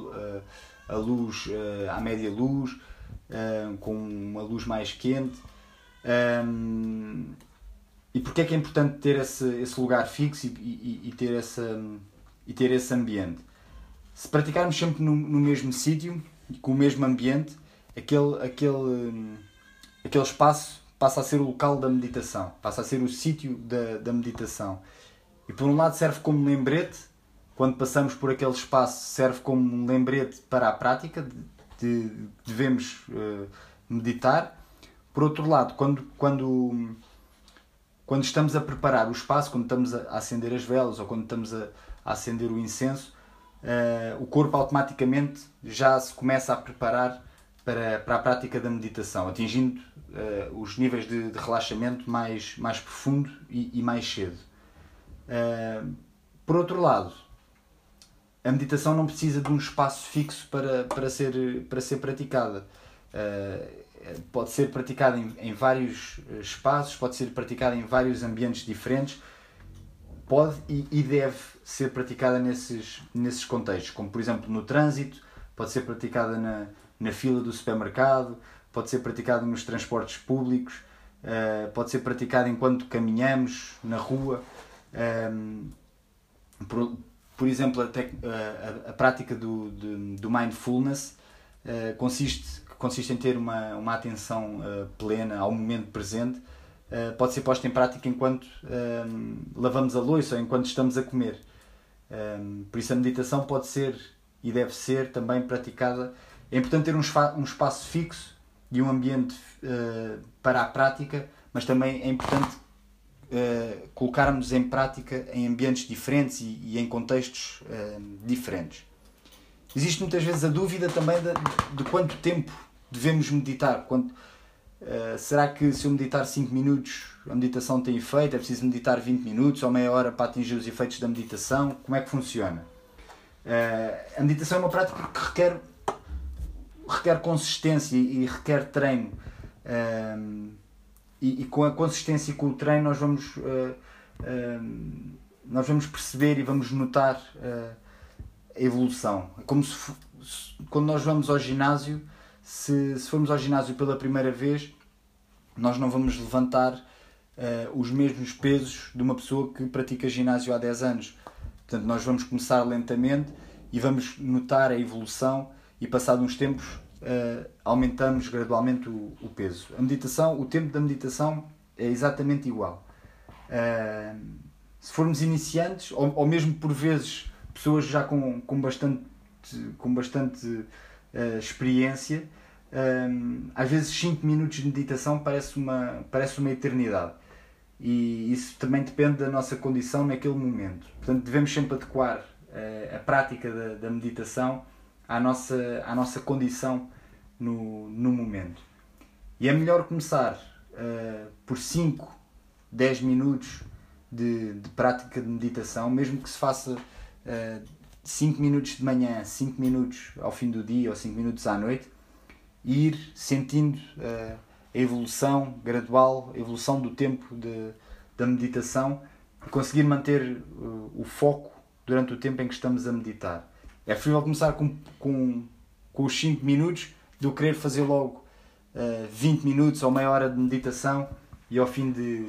a, a luz, a média luz, com uma luz mais quente. e porquê é que é importante ter esse, esse lugar fixo e, e, e ter essa, e ter esse ambiente? Se praticarmos sempre no, no mesmo sítio, com o mesmo ambiente, aquele, aquele, aquele espaço passa a ser o local da meditação, passa a ser o sítio da, da meditação. E por um lado serve como lembrete, quando passamos por aquele espaço, serve como um lembrete para a prática, de, de devemos uh, meditar. Por outro lado, quando, quando, quando estamos a preparar o espaço, quando estamos a acender as velas ou quando estamos a, a acender o incenso, uh, o corpo automaticamente já se começa a preparar para, para a prática da meditação, atingindo uh, os níveis de, de, relaxamento mais, mais profundo e, e mais cedo. Uh, por outro lado, a meditação não precisa de um espaço fixo para, para, ser, para ser praticada. Uh, pode ser praticada em, em vários espaços, pode ser praticada em vários ambientes diferentes, pode e, e deve ser praticada nesses, nesses contextos, como por exemplo no trânsito, pode ser praticada na, na fila do supermercado, pode ser praticado nos transportes públicos, uh, pode ser praticado enquanto caminhamos na rua. Ehm, por, por, exemplo, a, tec, a, a, prática do, do, do mindfulness uh, consiste, consiste em ter uma, uma atenção plena ao momento presente. pode ser posta em prática enquanto ehm, lavamos a louça ou enquanto estamos a comer. Ehm, por isso, a meditação pode ser e deve ser também praticada. É importante ter um, um espaço fixo e um ambiente uh, para a prática, mas também é importante uh, colocarmos em prática em ambientes diferentes e, e em contextos uh, diferentes. Existe muitas vezes a dúvida também de, de quanto tempo devemos meditar. Quanto, será que se eu meditar 5 minutos a meditação tem efeito? É preciso meditar 20 minutos ou meia hora para atingir os efeitos da meditação? Como é que funciona? a meditação é uma prática que requer requer consistência e requer treino. Um, e, e, com a consistência e com o treino nós vamos, uh, nós vamos perceber e vamos notar uh, a evolução. É como se, se, quando nós vamos ao ginásio, se, se formos ao ginásio pela primeira vez, nós não vamos levantar uh, os mesmos pesos de uma pessoa que pratica ginásio há 10 anos. Portanto, nós vamos começar lentamente e vamos notar a evolução e passado uns tempos uh, aumentamos gradualmente o, o, peso. A meditação, o tempo da meditação é exatamente igual. Uh, se formos iniciantes, ou, ou mesmo por vezes pessoas já com, com bastante, com bastante uh, experiência, às vezes 5 minutos de meditação parece uma, parece uma eternidade. E isso também depende da nossa condição naquele momento. Portanto, devemos sempre adequar a prática da, da meditação à nossa, à nossa condição no, no momento. E é melhor começar uh, por 5, 10 minutos de, de, prática de meditação, mesmo que se faça uh, eh, 5 minutos de manhã, 5 minutos ao fim do dia ou 5 minutos à noite, e ir sentindo uh, a evolução gradual, a evolução do tempo de, da meditação conseguir manter uh, o foco durante o tempo em que estamos a meditar. É preferível começar com, com, com os 5 minutos do querer fazer logo uh, eh, 20 minutos ou meia hora de meditação e ao fim de,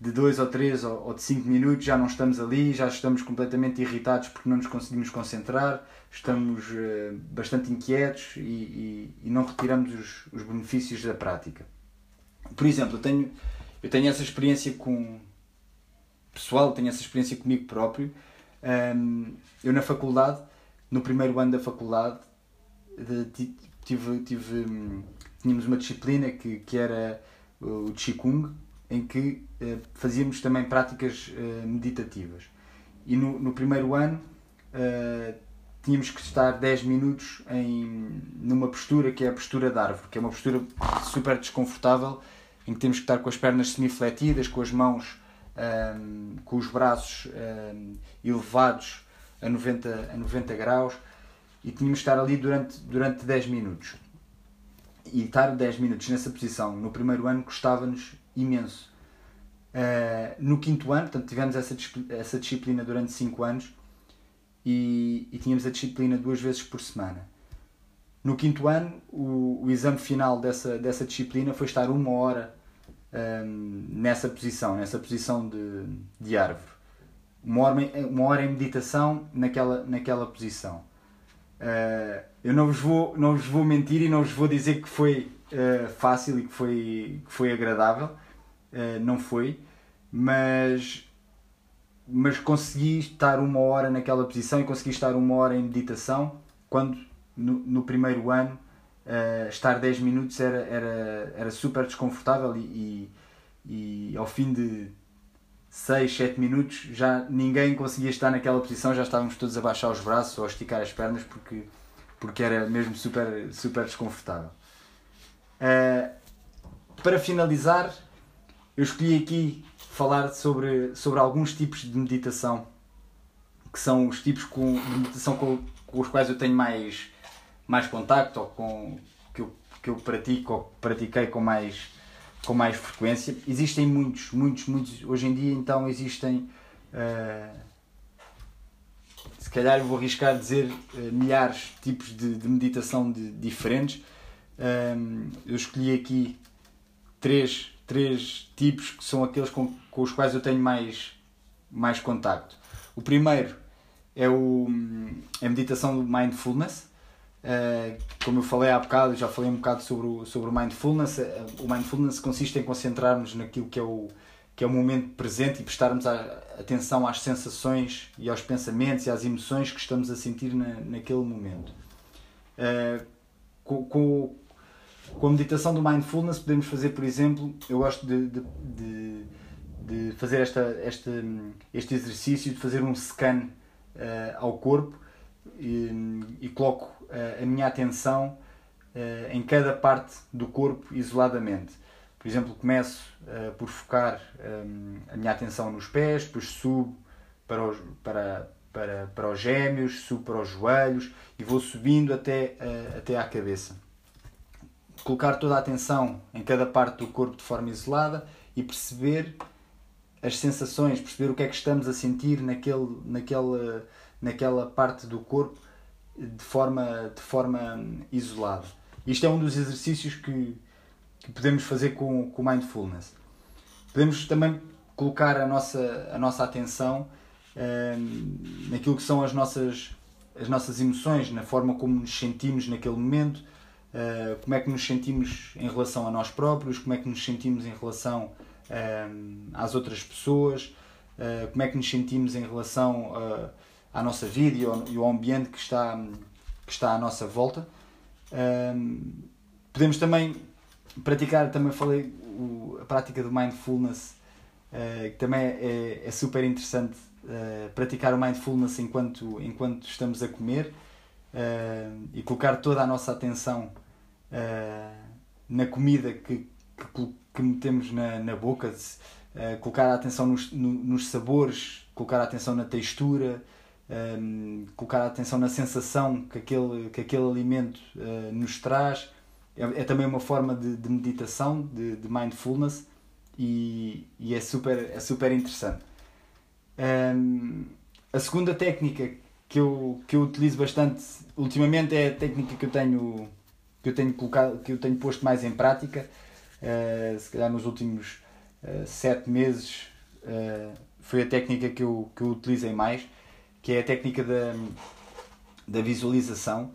de 2 ou 3 ou, ou de 5 minutos já não estamos ali, já estamos completamente irritados porque não nos conseguimos concentrar, estamos uh, bastante inquietos e, e, e, não retiramos os, os benefícios da prática. Por exemplo, eu tenho, eu tenho essa experiência com pessoal, tenho essa experiência comigo próprio. Um, eu na faculdade, no primeiro ano da faculdade, de, tive, tive, hum, tínhamos uma disciplina que, que era o Qigong, em que uh, fazíamos também práticas uh, meditativas. E no, no primeiro ano uh, tínhamos que estar 10 minutos em, numa postura que é a postura de árvore, que é uma postura super desconfortável, em que temos que estar com as pernas semifletidas, com as mãos, um, com os braços um, elevados a 90, a 90 graus e tínhamos de estar ali durante, durante 10 minutos. E estar 10 minutos nessa posição no primeiro ano custava-nos imenso. Uh, no quinto ano, portanto, tivemos essa, essa disciplina durante 5 anos e, e, tínhamos a disciplina duas vezes por semana. No quinto ano, o, o exame final dessa, dessa disciplina foi estar uma hora nessa posição, nessa posição de, de árvore. Uma hora, uma hora em meditação naquela, naquela posição. Uh, eu não vos, vou, não vos vou mentir e não vos vou dizer que foi uh, fácil e que foi, que foi agradável uh, não foi, mas, mas consegui estar uma hora naquela posição e consegui estar uma hora em meditação quando no, no primeiro ano uh, estar 10 minutos era, era, era super desconfortável e, e, e ao fim de 6, 7 minutos já ninguém conseguia estar naquela posição, já estávamos todos a baixar os braços ou a esticar as pernas porque, porque era mesmo super, super desconfortável. Uh, para finalizar, eu escolhi aqui falar sobre, sobre alguns tipos de meditação que são os tipos com, de meditação com, com os quais eu tenho mais, mais contacto ou com, que, eu, que eu pratico ou pratiquei com mais, com mais frequência. Existem muitos, muitos, muitos. Hoje em dia, então, existem. Uh, se calhar vou arriscar dizer uh, milhares de tipos de, de meditação de, diferentes. Um, eu escolhi aqui três três tipos que são aqueles com, com os quais eu tenho mais, mais contacto. O primeiro é o, a meditação do mindfulness. Uh, como eu falei há bocado, já falei um bocado sobre o, sobre o mindfulness. Uh, o mindfulness consiste em concentrarmos naquilo que é o, que é o momento presente e prestarmos atenção às sensações e aos pensamentos e às emoções que estamos a sentir na, naquele momento. Com, com, com a meditação do mindfulness podemos fazer, por exemplo, eu gosto de, de, de, de fazer esta, esta, este exercício de fazer um scan ao corpo e, e coloco uh, a minha atenção uh, em cada parte do corpo isoladamente. Por exemplo, começo por focar um, a minha atenção nos pés, depois subo para os, para, para, para os gêmeos, subo para os joelhos e vou subindo até, até à cabeça colocar toda a atenção em cada parte do corpo de forma isolada e perceber as sensações, perceber o que é que estamos a sentir naquele, naquela, naquela parte do corpo de forma, de forma isolada. Isto é um dos exercícios que, que podemos fazer com, com mindfulness. Podemos também colocar a nossa, a nossa atenção hum, naquilo que são as nossas, as nossas emoções, na forma como nos sentimos naquele momento, uh, como é que nos sentimos em relação a nós próprios, como é que nos sentimos em relação uh, às outras pessoas, uh, como é que nos sentimos em relação à nossa vida e ao, e ao, ambiente que está, que está à nossa volta. podemos também praticar, também falei, o, a prática do mindfulness, que também é, é super interessante praticar o mindfulness enquanto, enquanto estamos a comer uh, e colocar toda a nossa atenção uh, na comida que, que, que metemos na, na boca, uh, colocar a atenção nos, no, nos sabores, colocar a atenção na textura, um, colocar a atenção na sensação que aquele, que aquele alimento nos traz. É, é, também uma forma de, de meditação, de, de mindfulness e, e, é, super, é super interessante. Um, a segunda técnica que eu, que eu utilizo bastante ultimamente é a técnica que eu tenho que eu tenho colocado que eu tenho posto mais em prática uh, se calhar nos últimos uh, sete meses uh, foi a técnica que eu, que eu utilizei mais que é a técnica da, da visualização.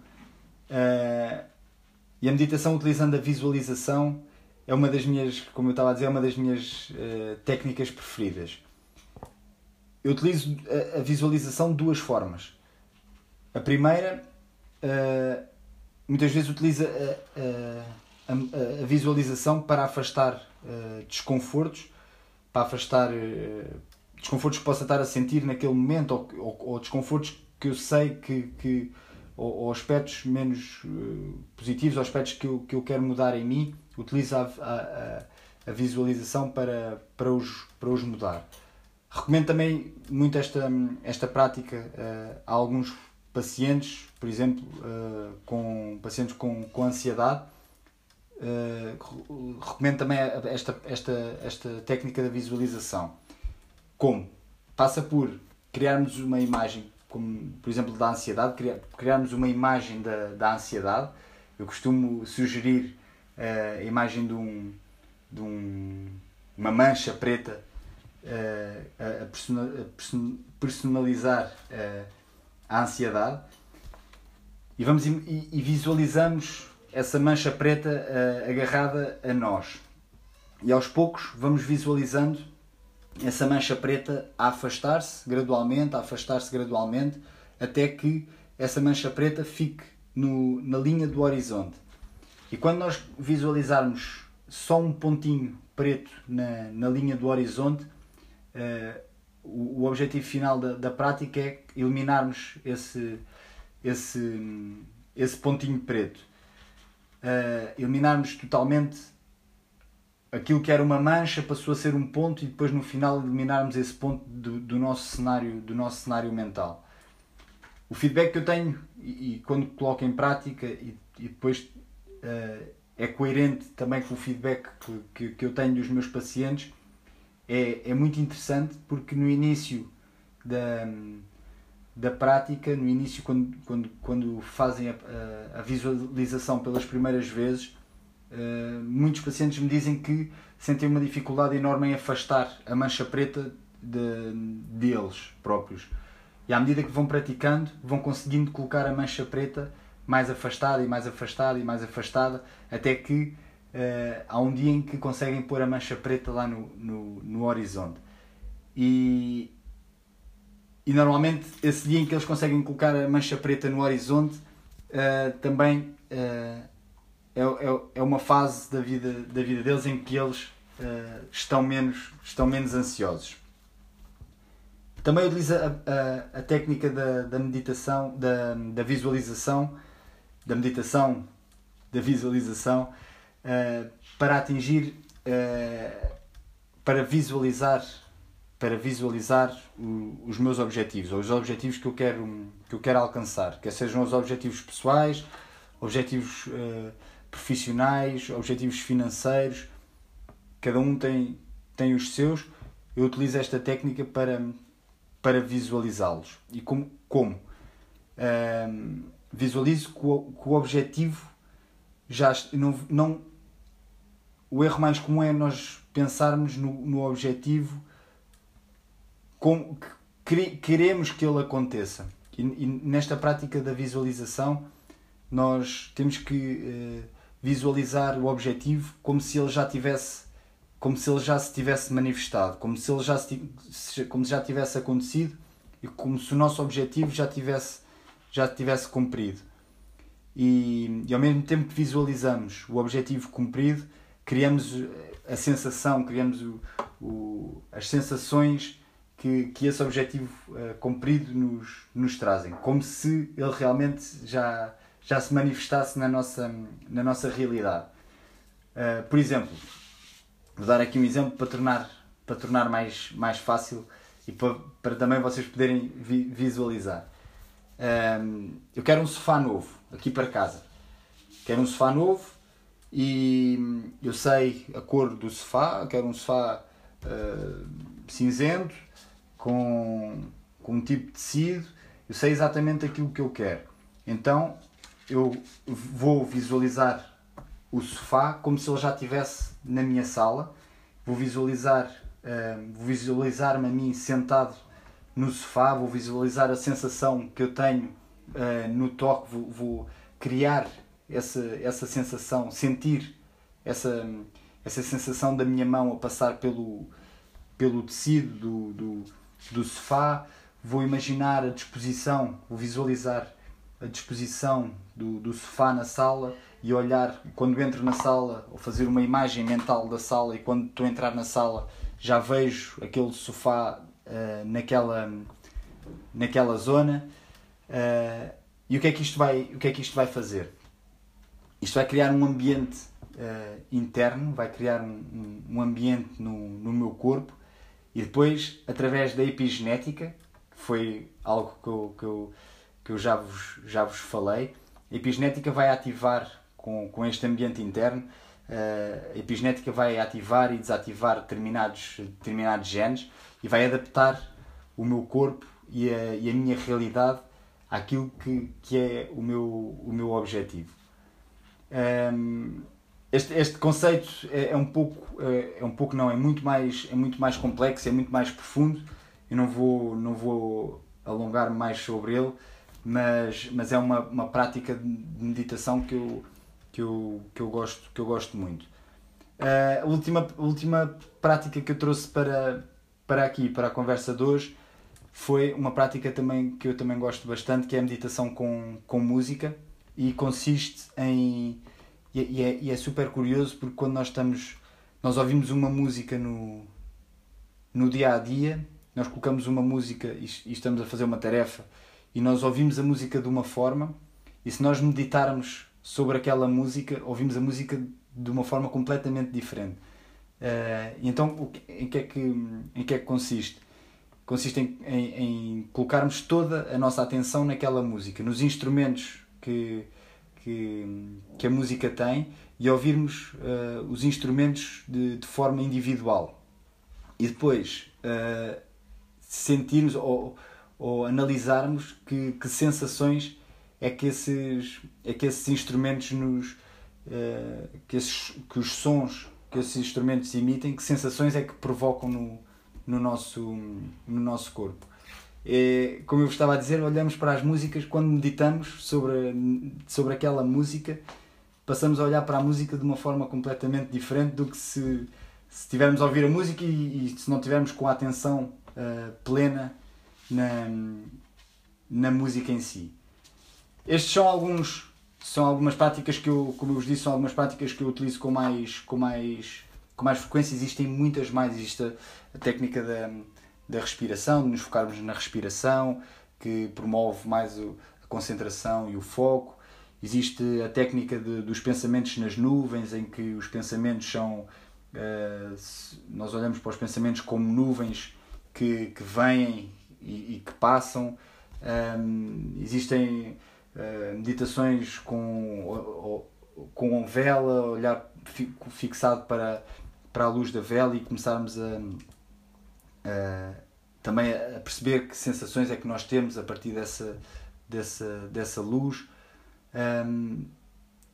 E a meditação utilizando a visualização é uma das minhas como eu estava a dizer é uma das minhas técnicas preferidas. Eu utilizo a, a visualização de duas formas. A primeira, uh, muitas vezes utiliza a, a, a, visualização para afastar uh, desconfortos, para afastar uh, desconfortos que possa estar a sentir naquele momento ou, ou, ou desconfortos que eu sei que, que ou, ou aspectos menos positivos, ou aspectos que eu, que eu quero mudar em mim, utilizo a, a, a visualização para, para, os, para os mudar. Recomendo também muito esta, esta prática a alguns pacientes, por exemplo, uh, com pacientes com, com ansiedade, uh, uh, recomendo também esta, esta, esta técnica da visualização. Como? Passa por criarmos uma imagem, como por exemplo da ansiedade, criar, criarmos uma imagem da, da ansiedade. Eu costumo sugerir uh, a imagem de, um, de um, uma mancha preta uh, a, a personalizar uh, a ansiedade e, vamos, e, e visualizamos essa mancha preta agarrada a nós. E aos poucos vamos visualizando essa mancha preta a afastar-se gradualmente, a afastar-se gradualmente, até que essa mancha preta fique no, na linha do horizonte. E quando nós visualizarmos só um pontinho preto na, na linha do horizonte, uh, o, o, objetivo final da, da prática é eliminarmos esse, esse, esse pontinho preto. Uh, eliminarmos totalmente aquilo que era uma mancha passou a ser um ponto e depois no final eliminarmos esse ponto do, do nosso cenário do nosso cenário mental. O feedback que eu tenho e, e quando coloco em prática e, e depois uh, é coerente também com o feedback que, que, que, eu tenho dos meus pacientes é, é muito interessante porque no início da da prática, no início, quando, quando, quando fazem a, a, a visualização pelas primeiras vezes, uh, muitos pacientes me dizem que sentem uma dificuldade enorme em afastar a mancha preta de, deles próprios. E à medida que vão praticando, vão conseguindo colocar a mancha preta mais afastada e mais afastada e mais afastada, até que uh, há um dia em que conseguem pôr a mancha preta lá no, no, no horizonte. E, e normalmente esse dia em que eles conseguem colocar a mancha preta no horizonte uh, também uh, é, é, é uma fase da vida, da vida deles em que eles uh, estão, menos, estão menos ansiosos. Também utiliza a, a, a técnica da, da meditação, da, da visualização, da meditação, da visualização, para atingir, para visualizar para visualizar o, os meus objetivos, ou os objetivos que eu quero, que eu quero alcançar, quer sejam os objetivos pessoais, objetivos uh, profissionais, objetivos financeiros, cada um tem, tem os seus. Eu utilizo esta técnica para, para visualizá-los. E como? como? Uh, visualizo que o, que o objetivo já não, não. O erro mais comum é nós pensarmos no, no objetivo como queremos que ele aconteça. E, e, nesta prática da visualização, nós temos que uh, visualizar o objetivo como se ele já tivesse como se ele já se tivesse manifestado, como se ele já se, como já tivesse acontecido e como se o nosso objetivo já tivesse já tivesse cumprido. E, e ao mesmo tempo que visualizamos o objetivo cumprido, criamos a sensação, criamos o, o, as sensações que, que esse objetivo uh, cumprido nos, nos trazem, como se ele realmente já, já se manifestasse na nossa, na nossa realidade. Uh, por exemplo, vou dar aqui um exemplo para tornar, para tornar mais, mais fácil e para, para também vocês poderem vi, visualizar. Eu quero um sofá novo aqui para casa. Quero um sofá novo e eu sei a cor do sofá. Quero um sofá uh, cinzento com, com um tipo de tecido, eu sei exatamente aquilo que eu quero. Então eu vou visualizar o sofá como se ele já estivesse na minha sala, vou visualizar, uh, vou visualizar-me a mim sentado no sofá, vou visualizar a sensação que eu tenho uh, no toque, vou, vou, criar essa, essa sensação, sentir essa, essa sensação da minha mão a passar pelo, pelo tecido do, do do sofá, vou imaginar a disposição, vou visualizar a disposição do, do sofá na sala e olhar quando entro na sala ou fazer uma imagem mental da sala e quando estou a entrar na sala já vejo aquele sofá uh, naquela naquela zona uh, e o que é que isto vai o que é que isto vai fazer? Isto vai criar um ambiente uh, interno vai criar um, um ambiente no, no meu corpo e depois, através da epigenética, que foi algo que eu, que eu, que eu já, vos, já vos falei, a epigenética vai ativar com, com este ambiente interno, a epigenética vai ativar e desativar determinados, determinados genes e vai adaptar o meu corpo e a, e a minha realidade àquilo que, que é o meu, o meu objetivo. Um, este, este conceito é, é, um pouco é, é, um pouco não é muito mais é muito mais complexo é muito mais profundo. Eu não vou não vou alongar mais sobre ele mas mas é uma, uma prática de meditação que eu que eu, que eu gosto que eu gosto muito uh, a última a última prática que eu trouxe para para aqui para a conversa de hoje foi uma prática também que eu também gosto bastante que é a meditação com com música e consiste em e, e, é, e é super curioso porque quando nós estamos. Nós ouvimos uma música no, no dia a dia, nós colocamos uma música e, e estamos a fazer uma tarefa e nós ouvimos a música de uma forma e se nós meditarmos sobre aquela música, ouvimos a música de uma forma completamente diferente. Uh, então, em que, é que, em que é que consiste? Consiste em, em, em, colocarmos toda a nossa atenção naquela música, nos instrumentos que, que, que a música tem e ouvirmos uh, os instrumentos de, de, forma individual. E depois uh, sentirmos ou analisarmos que, que, sensações é que esses, é que esses instrumentos nos. Uh, que, esses, que os sons que esses instrumentos emitem, que sensações é que provocam no, no, nosso, no nosso corpo. É, como eu estava a dizer, olhamos para as músicas, quando meditamos sobre, sobre aquela música, passamos a olhar para a música de uma forma completamente diferente do que se, se tivermos a ouvir a música e, e se não tivermos com a atenção uh, plena na, na música em si. Estes são alguns são algumas práticas que eu, como eu vos disse, são algumas práticas que eu utilizo com mais com mais com mais frequência. Existem muitas mais. Existe a, a técnica da da respiração, de nos focarmos na respiração, que promove mais a concentração e o foco. Existe a técnica de, dos pensamentos nas nuvens, em que os pensamentos são. Uh, nós olhamos para os pensamentos como nuvens que, que vêm e, e que passam. Um, existem uh, meditações com, com vela, olhar fixado para, para a luz da vela e começarmos a, uh, também a perceber que sensações é que nós temos a partir dessa, dessa, dessa luz. Um,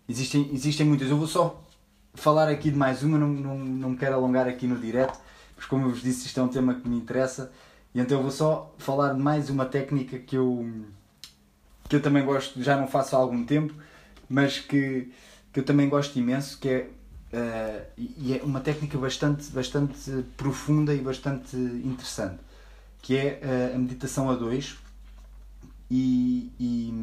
existem, existem muitas. Eu vou só falar aqui de mais uma, não, não, não me quero alongar aqui no direto, mas como eu vos disse, isto é um tema que me interessa. E então eu vou só falar de mais uma técnica que eu, que eu também gosto, já não faço há algum tempo, mas que, que eu também gosto imenso, que é Uh, e é uma técnica bastante, bastante profunda e bastante interessante, que é uh, a meditação a dois. E, e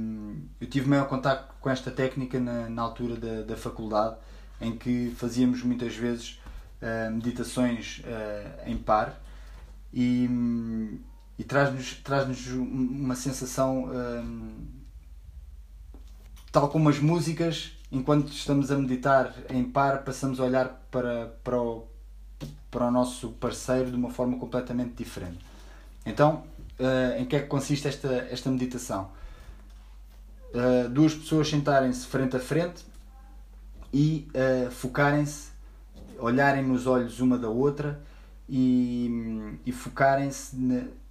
eu tive maior contato com esta técnica na, na altura da, da faculdade, em que fazíamos muitas vezes uh, meditações em par e, e traz-nos traz uma sensação, hum, tal como as músicas enquanto estamos a meditar em par, passamos a olhar para, para, o, para o nosso parceiro de uma forma completamente diferente. Então, uh, em que é que consiste esta, esta meditação? Uh, duas pessoas sentarem-se frente a frente e uh, focarem-se, olharem nos olhos uma da outra e, e focarem-se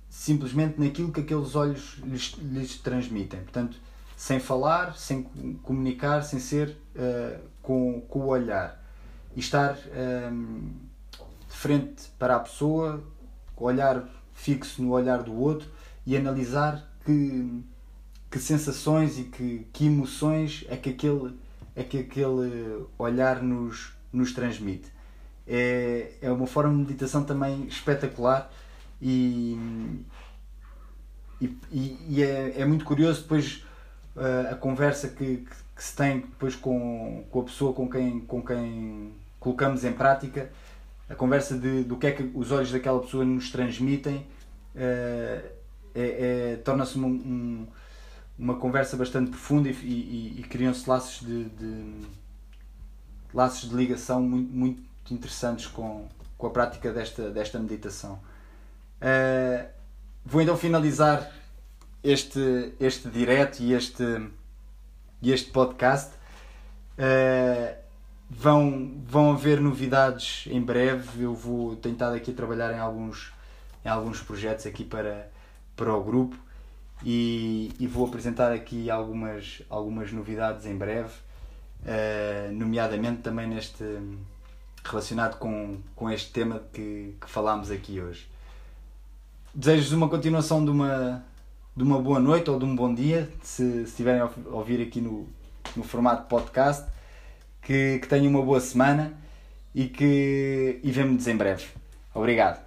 simplesmente naquilo que aqueles olhos lhes, lhes transmitem. Portanto, sem falar, sem comunicar, sem ser uh, com, com o olhar. E estar um, ehm, de frente para a pessoa, olhar fixo no olhar do outro e analisar que, que sensações e que, que emoções é que aquele, é que aquele olhar nos, nos transmite. É, é uma forma de meditação também espetacular e, e, e é, é muito curioso depois uh, a conversa que, que, que, se tem depois com, com a pessoa com quem, com quem colocamos em prática, a conversa de, do que é que os olhos daquela pessoa nos transmitem, uh, é, é, torna-se um, um, uma conversa bastante profunda e, e, e criam-se laços de, de, laços de ligação muito, muito interessantes com, com a prática desta, desta meditação. Uh, vou então finalizar este, este direto e este, e este podcast uh, vão, vão haver novidades em breve. Eu vou tentar aqui trabalhar em alguns, em alguns projetos aqui para, para o grupo e, e vou apresentar aqui algumas, algumas novidades em breve, uh, nomeadamente também neste relacionado com, com este tema que, que falámos aqui hoje. Desejo-vos uma continuação de uma, de uma boa noite ou de um bom dia, se, estiverem a ouvir aqui no, no formato podcast, que, que tenham uma boa semana e que e vemo-nos em breve. Obrigado.